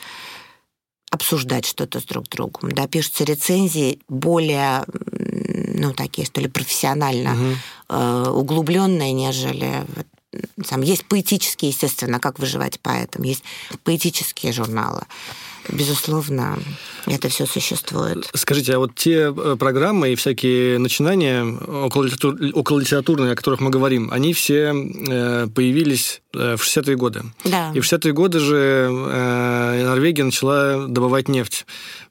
обсуждать что-то с друг другом, да, пишутся рецензии более, ну, такие, что ли, профессионально mm э, углубленные, нежели там есть поэтические, естественно, как выживать поэтам, есть поэтические журналы безусловно, это все существует. Скажите, а вот те э, программы и всякие начинания около, около литературные, о которых мы говорим, они все э, появились э, в 60-е годы. Да. И в 60-е годы же Норвегия начала добывать нефть.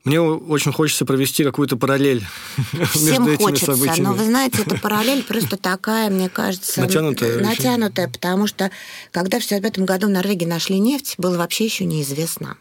Мне очень хочется провести какую-то параллель Всем между этими хочется, событиями. но вы знаете, эта параллель просто такая, мне кажется... Натянутая. Натянутая, потому что когда в 65 году в Норвегии нашли нефть, было вообще еще неизвестно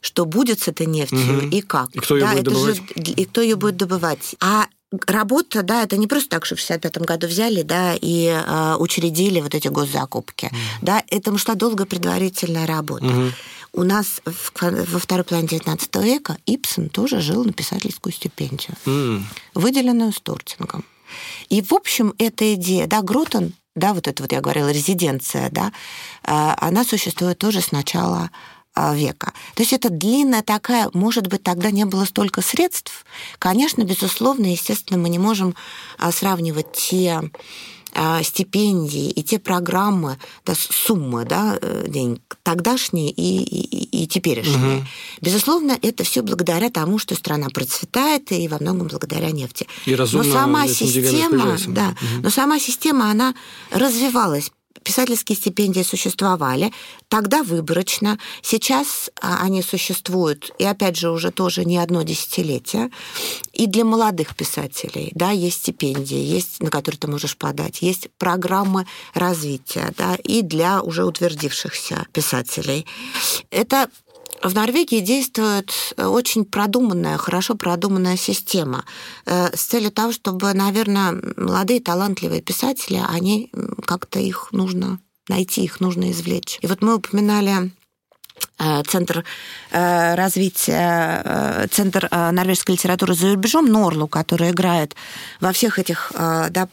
что будет с этой нефтью угу. и как. И кто ее да, будет добывать? Же, и кто ее будет добывать. А работа, да, это не просто так, что в 65 году взяли, да, и э, учредили вот эти госзакупки. Mm. Да, это шла долгая предварительная работа. Mm-hmm. У нас в, во второй половине 19 века Ипсон тоже жил на писательскую стипендию, mm. выделенную Стортингом. И, в общем, эта идея, да, Грутон, да, вот это вот я говорила, резиденция, да, э, она существует тоже с начала а, века. То есть это длинная такая, может быть, тогда не было столько средств. Конечно, безусловно, естественно, мы не можем а, сравнивать те а, стипендии и те программы, да, суммы да, э, денег тогдашние и, и, и теперешние. Угу. Безусловно, это все благодаря тому, что страна процветает и во многом благодаря нефти. И разумно но сама система, да, угу. но сама система, она развивалась Писательские стипендии существовали, тогда выборочно, сейчас а, они существуют, и опять же уже тоже не одно десятилетие, и для молодых писателей, да, есть стипендии, есть, на которые ты можешь подать, есть программы развития, да, и для уже утвердившихся писателей. Это в Норвегии действует э, очень продуманная, хорошо продуманная система э, с целью того, чтобы, наверное, молодые талантливые писатели, они как-то их нужно найти, их нужно извлечь. И вот мы упоминали э, Центр развития, Центр норвежской литературы за рубежом Норлу, который играет во всех этих да,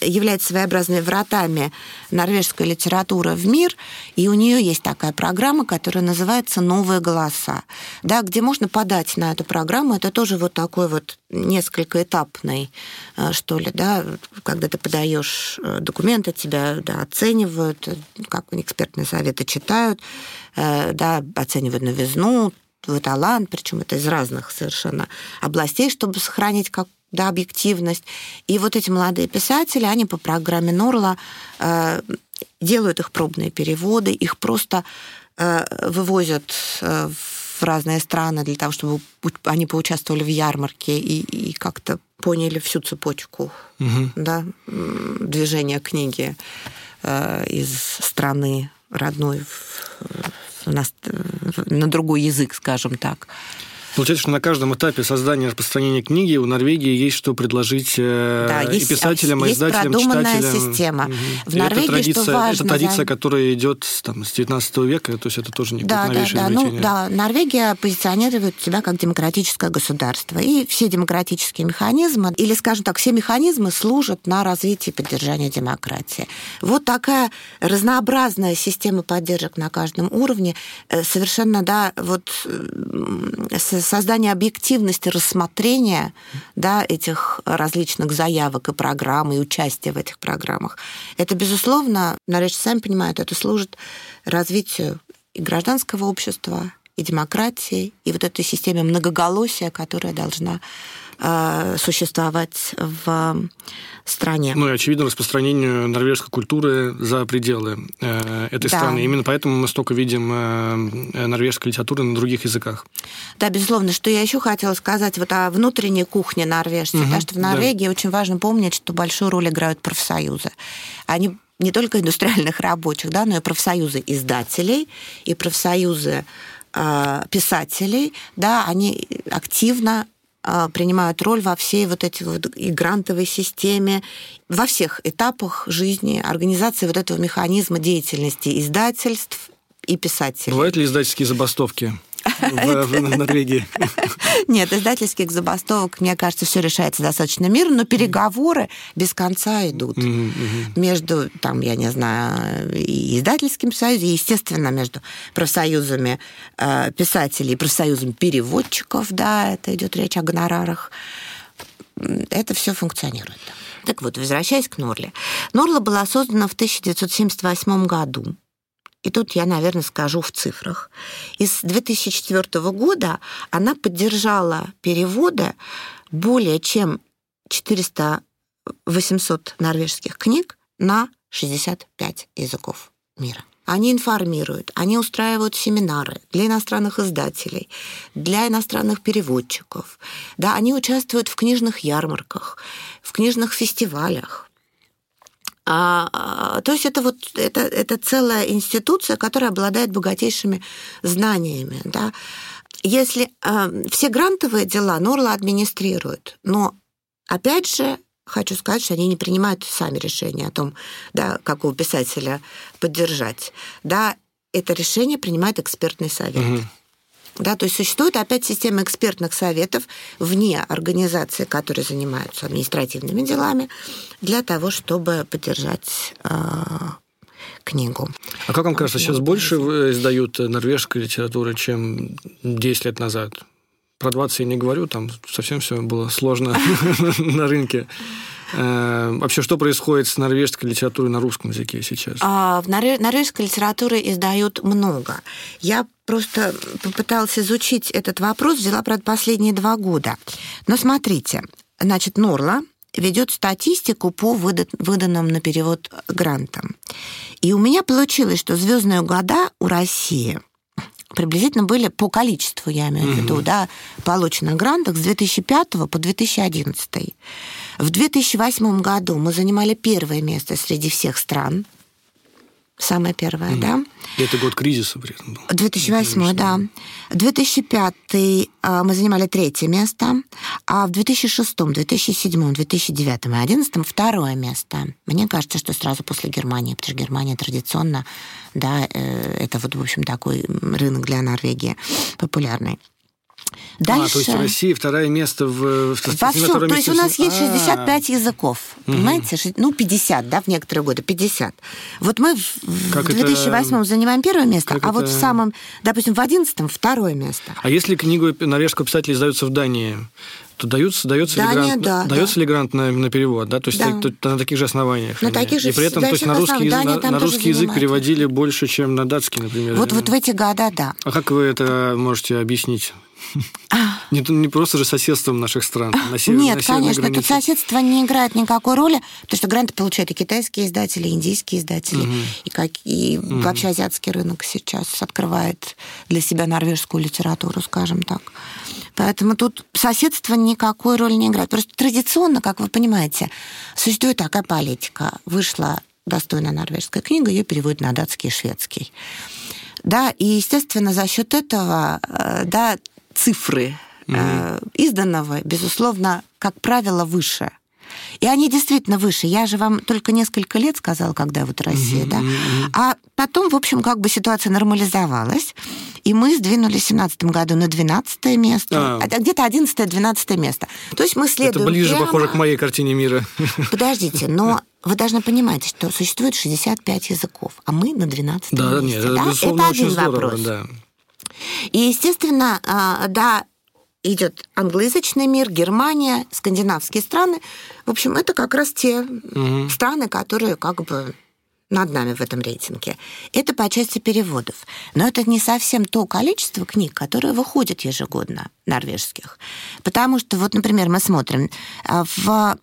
является своеобразными вратами норвежской литературы в мир, и у нее есть такая программа, которая называется «Новые голоса», да, где можно подать на эту программу. Это тоже вот такой вот несколько этапный, э, что ли, да, когда ты подаешь э, документы, тебя да, оценивают, э, как экспертные советы читают, да, оценивают новизну, твой талант, причем это из разных совершенно областей, чтобы сохранить как да, объективность. И вот эти молодые писатели, они по программе Норла э, делают их пробные переводы, их просто э, вывозят э, в разные страны для того, чтобы они поучаствовали в ярмарке и, и как-то поняли всю цепочку угу. да, движения книги э, из страны родной в, на, на другой язык, скажем так. Получается, что на каждом этапе создания и распространения книги у Норвегии есть что предложить э, да, и есть, писателям, и издателям, есть продуманная читателям. система. Угу. В Норвегии, это традиция, что важно... Это традиция, да. которая идет там, с 19 века, то есть это тоже не да, да, да. Ну, да, Норвегия позиционирует себя как демократическое государство. И все демократические механизмы, или, скажем так, все механизмы служат на развитие и поддержание демократии. Вот такая разнообразная система поддержек на каждом уровне э, совершенно, да, вот создание объективности рассмотрения да, этих различных заявок и программ, и участия в этих программах. Это, безусловно, наречие сами понимают, это служит развитию и гражданского общества, и демократии, и вот этой системе многоголосия, которая должна существовать в стране. Ну и, очевидно, распространению норвежской культуры за пределы э, этой да. страны. Именно поэтому мы столько видим э, норвежской литературы на других языках. Да, безусловно. Что я еще хотела сказать вот о внутренней кухне норвежцев. Угу, потому что в Норвегии да. очень важно помнить, что большую роль играют профсоюзы. Они не только индустриальных рабочих, да, но и профсоюзы издателей, и профсоюзы э, писателей, да, они активно принимают роль во всей вот этой вот и грантовой системе, во всех этапах жизни организации вот этого механизма деятельности издательств и писателей. Бывают ли издательские забастовки? В, Норвегии? Нет, издательских забастовок, мне кажется, все решается достаточно мирно, но переговоры без конца идут между, там, я не знаю, и издательским союзом, и, естественно, между профсоюзами э, писателей и профсоюзом переводчиков, да, это идет речь о гонорарах. Это все функционирует. Так вот, возвращаясь к Норле. Норла была создана в 1978 году и тут я, наверное, скажу в цифрах. Из 2004 года она поддержала переводы более чем 400-800 норвежских книг на 65 языков мира. Они информируют, они устраивают семинары для иностранных издателей, для иностранных переводчиков. Да, они участвуют в книжных ярмарках, в книжных фестивалях, а, а, то есть это вот это, это целая институция, которая обладает богатейшими знаниями. Да? Если э, все грантовые дела Норла администрирует, но опять же хочу сказать, что они не принимают сами решения о том, да, какого писателя поддержать. Да, это решение принимает экспертный совет. Угу. Да, то есть существует опять система экспертных советов вне организации, которые занимаются административными делами, для того, чтобы поддержать э, книгу. А как вам кажется, сейчас больше издают норвежской литературы, чем 10 лет назад? Про 20 я не говорю, там совсем все было сложно на рынке. Э, вообще, что происходит с норвежской литературой на русском языке сейчас? А, в норвежской литературе издают много. Я просто попыталась изучить этот вопрос, взяла, правда, последние два года. Но смотрите, значит, Норла ведет статистику по выданным на перевод грантам. И у меня получилось, что звездные года у России приблизительно были по количеству, я имею в виду, угу. да, полученных грантов с 2005 по 2011. В 2008 году мы занимали первое место среди всех стран. Самое первое, mm. да. Это год кризиса при этом был. 2008, да. 2005 а, мы занимали третье место, а в 2006, 2007, 2009 и 2011 второе место. Мне кажется, что сразу после Германии, потому что Германия традиционно, да, э, это вот, в общем, такой рынок для Норвегии популярный. Дальше... А, то есть Россия второе место в... в Во всем. То есть у нас есть 65 а. языков, понимаете? Ну, 50, да, в некоторые годы, 50. Вот мы в как 2008 это... занимаем первое место, как а это... вот в самом, допустим, в 11 второе место. А если книгу норвежского писателя издаются в Дании, то дается, дается, Дания, ли грант, да, дается да. ли грант на, на перевод, да? То есть да. то, на таких же основаниях. На таких же И при этом то есть на русский, язык, на, на русский язык переводили больше, чем на датский, например. Вот, вот в эти года, да. А как вы это можете объяснить? Не, не просто же соседством наших стран. На север, Нет, на конечно, границе. тут соседство не играет никакой роли, потому что гранты получают и китайские издатели, и индийские издатели, угу. и, как, и угу. вообще азиатский рынок сейчас открывает для себя норвежскую литературу, скажем так. Поэтому тут соседство никакой роли не играет. Просто традиционно, как вы понимаете, существует такая политика. Вышла достойная норвежская книга, ее переводят на датский и шведский. Да, и, естественно, за счет этого, э, да, цифры mm-hmm. изданного, безусловно, как правило, выше. И они действительно выше. Я же вам только несколько лет сказала, когда вот Россия, mm-hmm. да. А потом, в общем, как бы ситуация нормализовалась, и мы сдвинулись в 2017 году на 12 место, а. а где-то 11-12 место. То есть мы следуем Это ближе, прямо... похоже, к моей картине мира. Подождите, но вы должны понимать, что существует 65 языков, а мы на 12 да, месте. Нет, да? Это, это один здорово, вопрос. Да. И, естественно, а, да, идет англоязычный мир, Германия, скандинавские страны. В общем, это как раз те угу. страны, которые как бы над нами в этом рейтинге. Это по части переводов. Но это не совсем то количество книг, которые выходят ежегодно, норвежских. Потому что, вот, например, мы смотрим, а, в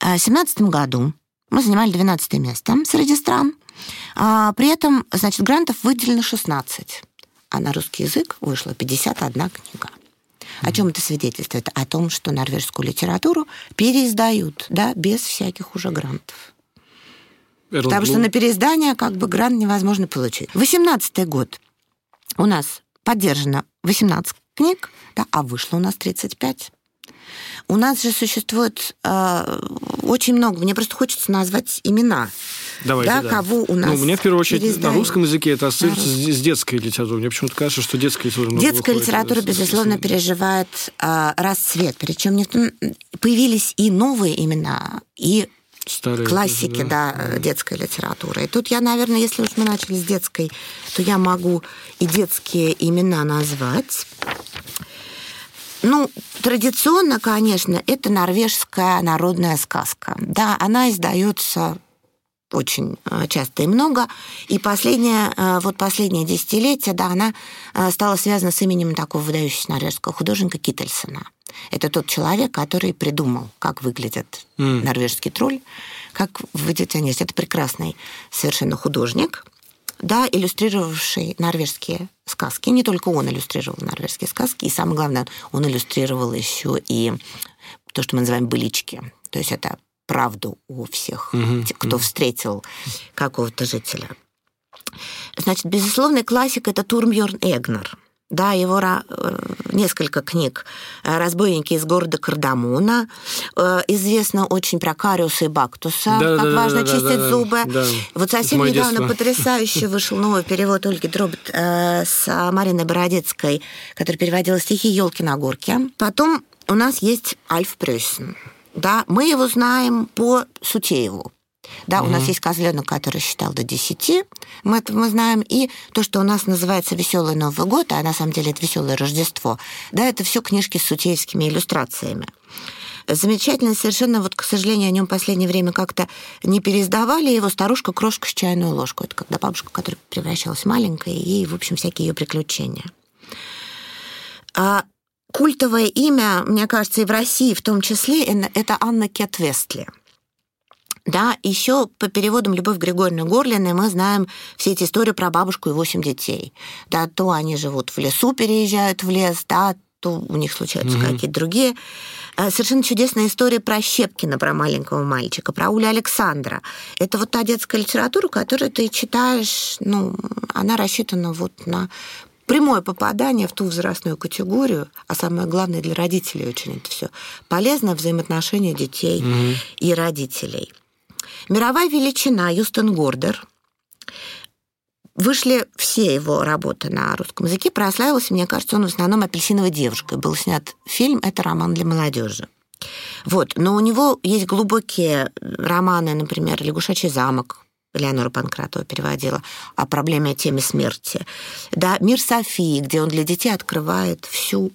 2017 а, году мы занимали 12 место среди стран. При этом, значит, грантов выделено 16 а на русский язык вышла 51 книга. О чем это свидетельствует? О том, что норвежскую литературу переиздают, да, без всяких уже грантов. Эрл Потому что на переиздание как бы грант невозможно получить. 18 год у нас поддержано 18 книг, да, а вышло у нас 35. У нас же существует э, очень много. Мне просто хочется назвать имена. Давайте, да, да. кого у нас. Ну, у меня в первую очередь переиздали. на русском языке это ассоциируется с, детской литературой. Мне почему-то кажется, что детская литература. Детская литература, с, безусловно, переживает э, расцвет. Причем не появились и новые имена, и Старые классики, да, да, детской литературы. И тут я, наверное, если уж мы начали с детской, то я могу и детские имена назвать. Ну, традиционно, конечно, это норвежская народная сказка. Да, она издается очень э, часто и много. И последнее, э, вот последнее десятилетие, да, она э, стала связана с именем такого выдающегося норвежского художника Киттельсона. Это тот человек, который придумал, как выглядит mm. норвежский тролль, как выглядит они. Это прекрасный совершенно художник, да, иллюстрировавший норвежские сказки. Не только он иллюстрировал норвежские сказки, и самое главное, он иллюстрировал еще и то, что мы называем былички. То есть это правду у всех, угу, кто угу. встретил какого-то жителя. Значит, безусловный классик это Турмьорн Эгнер. Да, его э, несколько книг. «Разбойники из города Кардамона». Э, известно очень про Кариуса и Бактуса, да, как да, важно да, чистить да, зубы. Да, вот совсем недавно детство. потрясающе вышел новый перевод Ольги Дробот э, с Мариной Бородецкой, который переводила стихи «Елки на горке». Потом у нас есть Альф Прюссен. Да, мы его знаем по Сутееву. Да, угу. у нас есть козленок, который считал до 10, мы это мы знаем, и то, что у нас называется Веселый Новый год, а на самом деле это Веселое Рождество, да, это все книжки с сутеевскими иллюстрациями. Замечательно совершенно, вот, к сожалению, о нем в последнее время как-то не переиздавали его «Старушка, крошка с чайную ложку». Это когда бабушка, которая превращалась маленькой, и, в общем, всякие ее приключения. А культовое имя, мне кажется, и в России в том числе, это Анна Кет Вестли – да, еще по переводам Любовь Григорьевны Горлиной мы знаем все эти истории про бабушку и восемь детей. Да, то они живут в лесу, переезжают в лес, да, то у них случаются mm-hmm. какие-то другие. Э, совершенно чудесная история про Щепкина, про маленького мальчика, про Уля Александра. Это вот та детская литература, которую ты читаешь, ну, она рассчитана вот на прямое попадание в ту возрастную категорию, а самое главное для родителей очень это все полезно взаимоотношения детей mm-hmm. и родителей. Мировая величина Юстон Гордер. Вышли все его работы на русском языке. Прославился, мне кажется, он в основном «Апельсиновой девушкой». Был снят фильм «Это роман для молодежи». Вот. Но у него есть глубокие романы, например, «Лягушачий замок», Леонора Панкратова переводила, о проблеме о теме смерти. Да, «Мир Софии», где он для детей открывает всю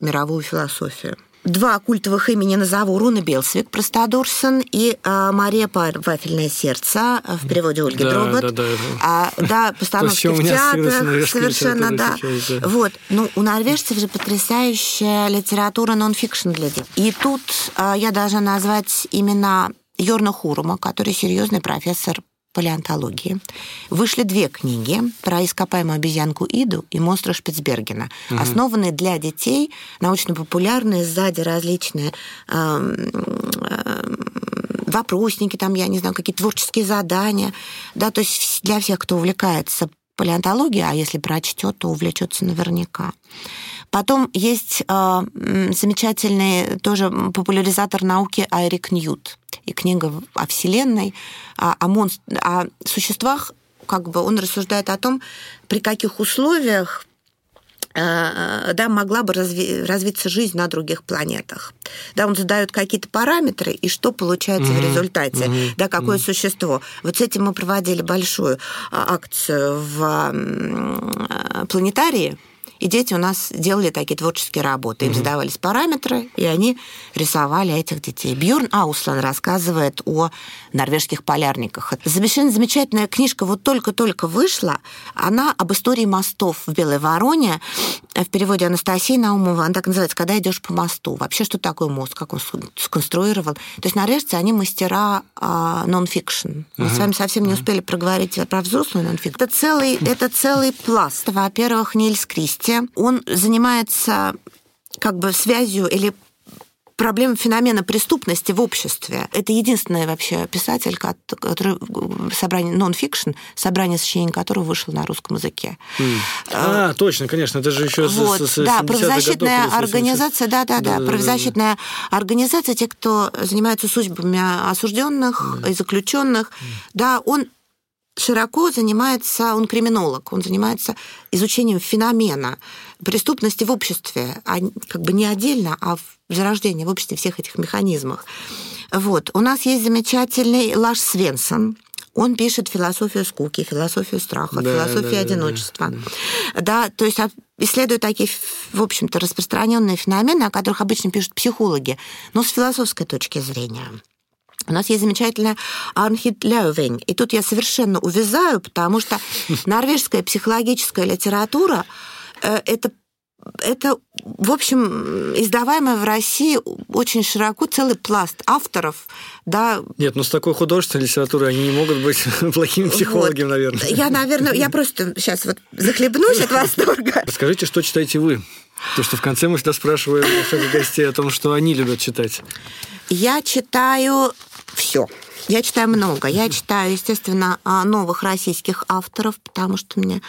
мировую философию. два культовых имени назову. Руна Белсвик, Простодурсон, и а, Мария Пар, «Вафельное сердце», в переводе Ольги да, Дробот. Да, да, да. А, да, постановки в театрах, совершенно, да. Сейчас, да. Вот. Ну, у норвежцев же потрясающая литература нон-фикшн для детей. И тут а, я должна назвать именно Йорна Хурума, который серьезный профессор палеонтологии. Вышли две книги про ископаемую обезьянку Иду и монстра Шпицбергена, угу. основанные для детей, научно-популярные, сзади различные э, э, вопросники, там, я не знаю, какие творческие задания, да, то есть для всех, кто увлекается палеонтологией, а если прочтет, то увлечется наверняка. Потом есть э, замечательный тоже популяризатор науки Айрик Ньют. И книга о Вселенной, о, о, монст... о существах, как бы он рассуждает о том, при каких условиях э, да, могла бы разви- развиться жизнь на других планетах. Да, он задает какие-то параметры, и что получается mm-hmm. в результате, mm-hmm. да, какое mm-hmm. существо. Вот с этим мы проводили большую а, акцию в планетарии, и дети у нас делали такие творческие работы. Им задавались параметры, и они рисовали этих детей. Бьорн Ауслан рассказывает о норвежских полярниках. Замечательная, замечательная книжка вот только-только вышла. Она об истории мостов в Белой Вороне. В переводе Анастасии Наумова. Она так называется «Когда идешь по мосту». Вообще, что такое мост, как он сконструировал. То есть норвежцы, они мастера а, нон-фикшн. Мы угу. с вами совсем не успели проговорить про взрослую нон-фикшн. Это целый, это целый пласт. Во-первых, Нильс Кристи. Он занимается как бы связью или проблема феномена преступности в обществе. Это единственный вообще писатель, который собрание нон-фикшн, собрание сочинений которого вышло на русском языке. Mm. А, точно, конечно, это же еще вот, с, с Да, правозащитная годов, организация, да, да, да, да, правозащитная да, да. организация, те, кто занимается судьбами осужденных mm. и заключенных, да, он широко занимается, он криминолог, он занимается изучением феномена преступности в обществе, а как бы не отдельно, а в зарождении в обществе всех этих механизмов. Вот. У нас есть замечательный Лаш Свенсон, он пишет философию скуки, философию страха, да, философию да, одиночества. Да, да. да, то есть исследует такие, в общем-то, распространенные феномены, о которых обычно пишут психологи, но с философской точки зрения. У нас есть замечательная Арнхид Леувень. И тут я совершенно увязаю, потому что норвежская психологическая литература э, это это, в общем, издаваемая в России очень широко целый пласт авторов, да. Нет, ну с такой художественной литературой они не могут быть плохими психологами, вот. наверное. Я, наверное, я просто сейчас вот захлебнусь от восторга. Расскажите, что читаете вы? То, что в конце мы всегда спрашиваем наших гостей о том, что они любят читать. Я читаю все. Я читаю много. Я читаю, естественно, а, новых российских авторов, потому что мне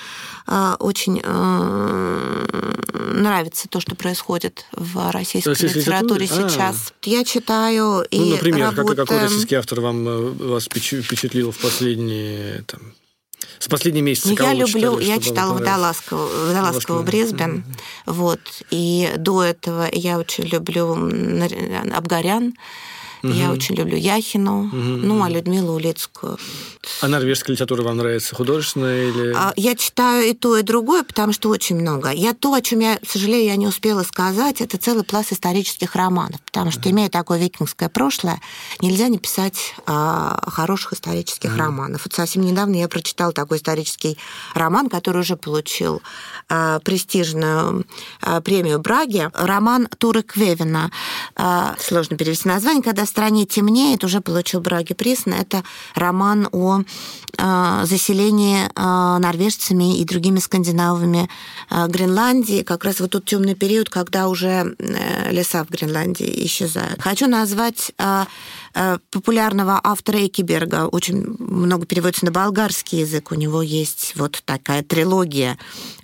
а, очень э, нравится то, что происходит в российской Российской литературе а. сейчас. Я читаю и Ну, например, работаю... какой, какой российский автор вам э, вас впечатлил в последние там, с последние месяцы? Я люблю, читали, я читала Водолазского, Водолазского mm-hmm. вот, и до этого я очень люблю Абгарян, Угу. Я очень люблю Яхину, угу. ну, а Людмилу Улицкую. А норвежская литература вам нравится? Художественная или... А, я читаю и то, и другое, потому что очень много. Я то, о чем я, к сожалению, я не успела сказать, это целый пласт исторических романов, потому что, угу. имея такое викингское прошлое, нельзя не писать а, хороших исторических угу. романов. Вот совсем недавно я прочитала такой исторический роман, который уже получил а, престижную а, премию Браги. Роман Туры Квевина. А, сложно перевести название, когда стране темнеет, уже получил Браги приз. Это роман о э, заселении э, норвежцами и другими скандинавами э, Гренландии. Как раз вот тот темный период, когда уже леса в Гренландии исчезают. Хочу назвать популярного автора Экиберга. Очень много переводится на болгарский язык. У него есть вот такая трилогия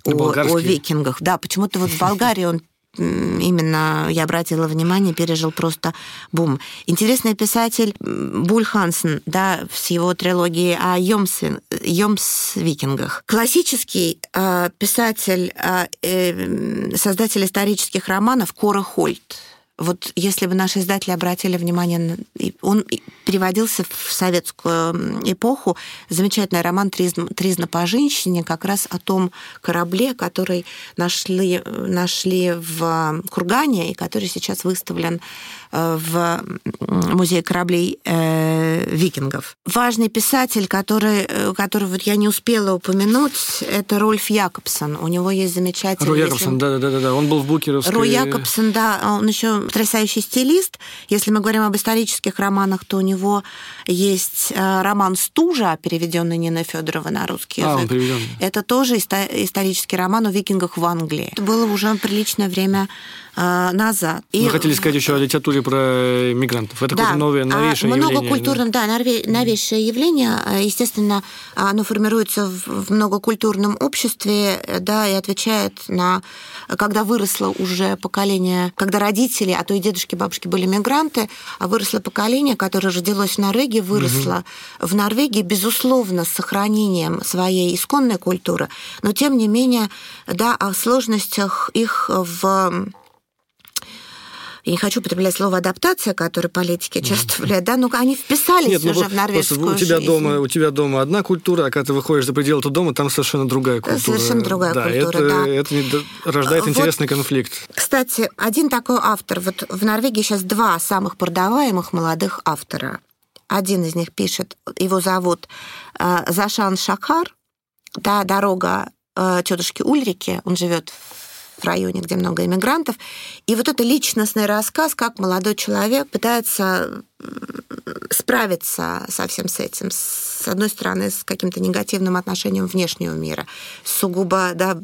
о, о викингах. Да, почему-то вот в Болгарии он именно, я обратила внимание, пережил просто бум. Интересный писатель Буль Хансен, да, с его трилогией о Йомсе, Йомс-викингах. Классический э, писатель, э, э, создатель исторических романов Кора Хольт вот если бы наши издатели обратили внимание, он переводился в советскую эпоху, замечательный роман «Тризна по женщине», как раз о том корабле, который нашли, нашли в Кургане и который сейчас выставлен э, в музее кораблей э, викингов. Важный писатель, который, э, который вот я не успела упомянуть, это Рольф Якобсон. У него есть замечательный... Рой Якобсон, да-да-да, он был в Букеровской... Рой Якобсон, да, он еще потрясающий стилист. Если мы говорим об исторических романах, то у него есть э, роман «Стужа», переведенный Нина Федорова на русский язык. А, он переведен. Это тоже исторический роман о викингах в Англии. Это было уже приличное время э, назад. Вы и... хотели сказать еще о литературе про мигрантов. Это да. новое, а, новейшее а, явление. Многокультурное, да, да новейшее явление. Естественно, оно формируется в многокультурном обществе, да, и отвечает на... Когда выросло уже поколение, когда родители, а то и дедушки, бабушки были мигранты, а выросло поколение, которое родилось в Норвегии, выросло угу. в Норвегии, безусловно, с сохранением своей исконной культуры, но тем не менее, да, о сложностях их в я не хочу употреблять слово адаптация, которое политики часто влияет, да, но они вписались Нет, ну, уже в норвежскую у тебя жизнь. дома У тебя дома одна культура, а когда ты выходишь за пределы этого дома, там совершенно другая культура. Совершенно другая да, культура, это, да. Это рождает вот, интересный конфликт. Кстати, один такой автор, вот в Норвегии сейчас два самых продаваемых молодых автора. Один из них пишет, его зовут э, Зашан Шакар, да, дорога э, тетушки Ульрики, он живет в районе, где много иммигрантов. И вот это личностный рассказ, как молодой человек пытается справиться со всем с этим. С одной стороны, с каким-то негативным отношением внешнего мира, сугубо да,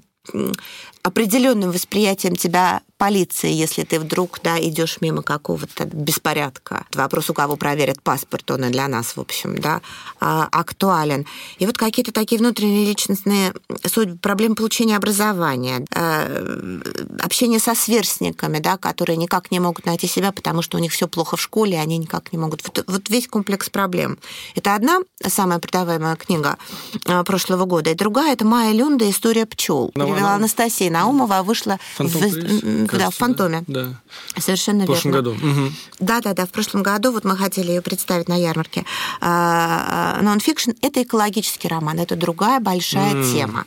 определенным восприятием тебя полиции, если ты вдруг да, идешь мимо какого-то беспорядка. Вопрос, у кого проверят паспорт, он и для нас, в общем, да, а, актуален. И вот какие-то такие внутренние личностные судьбы, проблемы получения образования, э, общение со сверстниками, да, которые никак не могут найти себя, потому что у них все плохо в школе, они никак не могут. Вот, вот весь комплекс проблем. Это одна самая продаваемая книга э, прошлого года. И другая – это Майя Люнда «История пчел». Перевела Анастасия Наумова, вышла Фантом в, да, в Фантоме. Да. Совершенно верно. В прошлом верно. году. Угу. Да, да, да. В прошлом году вот мы хотели ее представить на ярмарке. А, а, нонфикшн – это экологический роман, это другая большая mm. тема.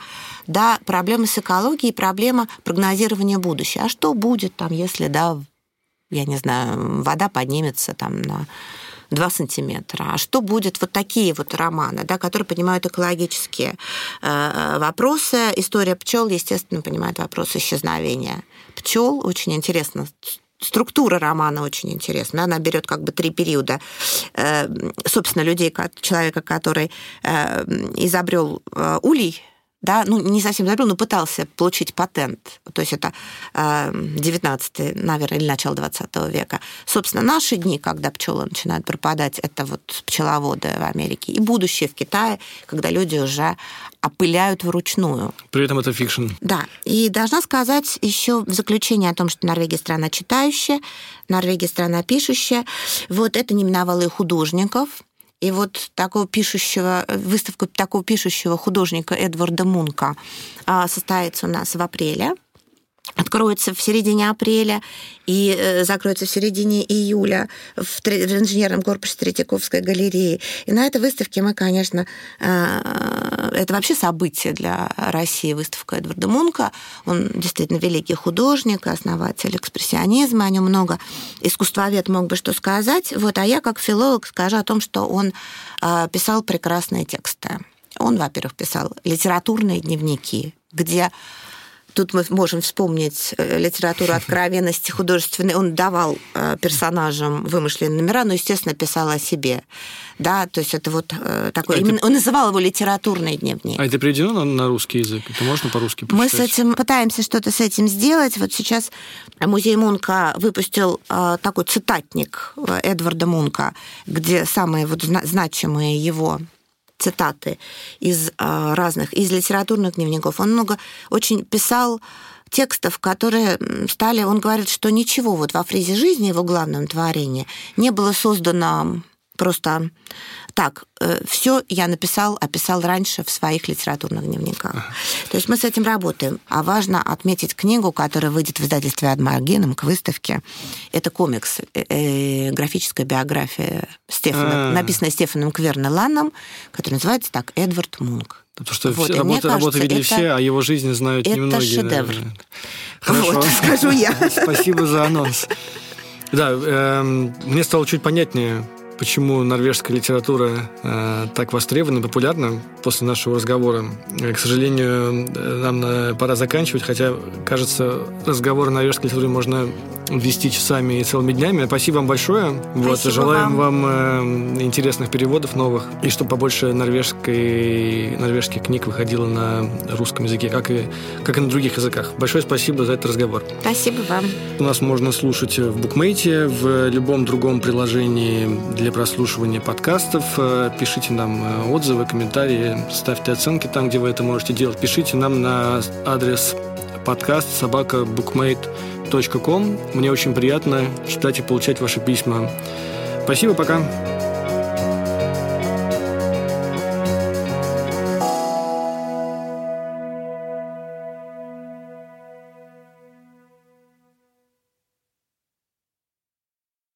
Да, проблема с экологией, проблема прогнозирования будущего. А что будет там, если, да, я не знаю, вода поднимется там на 2 сантиметра. А что будет вот такие вот романы, да, которые понимают экологические э, вопросы. История пчел, естественно, понимает вопросы исчезновения пчел. Очень интересно структура романа очень интересна. Она берет как бы три периода. Э, собственно, людей, человека, который э, изобрел улей, да, ну, не совсем забыл, но пытался получить патент. То есть это 19 э, наверное, или начало 20 века. Собственно, наши дни, когда пчелы начинают пропадать, это вот пчеловоды в Америке. И будущее в Китае, когда люди уже опыляют вручную. При этом это фикшн. Да. И должна сказать еще в заключение о том, что Норвегия страна читающая, Норвегия страна пишущая. Вот это не миновало и художников. И вот такого пишущего, выставка такого пишущего художника Эдварда Мунка а, состоится у нас в апреле откроется в середине апреля и э, закроется в середине июля в, в инженерном корпусе Третьяковской галереи. И на этой выставке мы, конечно, э, это вообще событие для России, выставка Эдварда Мунка. Он действительно великий художник, основатель экспрессионизма, о нем много искусствовед мог бы что сказать. Вот, а я, как филолог, скажу о том, что он э, писал прекрасные тексты. Он, во-первых, писал литературные дневники, где Тут мы можем вспомнить э, литературу откровенности художественной. Он давал э, персонажам вымышленные номера, но, естественно, писал о себе. Да, то есть это вот э, такой... А именно, это... Он называл его литературный дневник. А это переведено на, на русский язык? Это можно по-русски почитать? Мы с этим пытаемся что-то с этим сделать. Вот сейчас музей Мунка выпустил такой цитатник Эдварда Мунка, где самые вот значимые его цитаты из а, разных, из литературных дневников. Он много очень писал текстов, которые стали... Он говорит, что ничего вот во фризе жизни, его главном творении, не было создано просто так, э, все я написал, описал раньше в своих литературных дневниках. То есть мы с этим работаем. А важно отметить книгу, которая выйдет в издательстве Адмаргином к выставке. Это комикс, э, э, графическая биография Стефана, а. написанная Стефаном Квернеланом, который называется так «Эдвард Мунк». Потому что вот, все, работы, кажется, видели это, все, а его жизнь знают это немногие. Это шедевр. Хорошо. Вот, скажу я. Спасибо за анонс. Да, э, мне стало чуть понятнее, почему норвежская литература э, так востребована и популярна после нашего разговора. Э, к сожалению, э, нам э, пора заканчивать, хотя, кажется, разговор о норвежской литературе можно вести часами и целыми днями. Спасибо вам большое. Спасибо вот, желаем вам, вам э, интересных переводов новых, и чтобы побольше норвежской, норвежских книг выходило на русском языке, как и, как и на других языках. Большое спасибо за этот разговор. Спасибо вам. Нас можно слушать в Букмейте, в любом другом приложении для прослушивания подкастов. Э, пишите нам э, отзывы, комментарии, ставьте оценки там, где вы это можете делать. Пишите нам на адрес подкаст собака bookmate.com. Мне очень приятно читать и получать ваши письма. Спасибо, пока.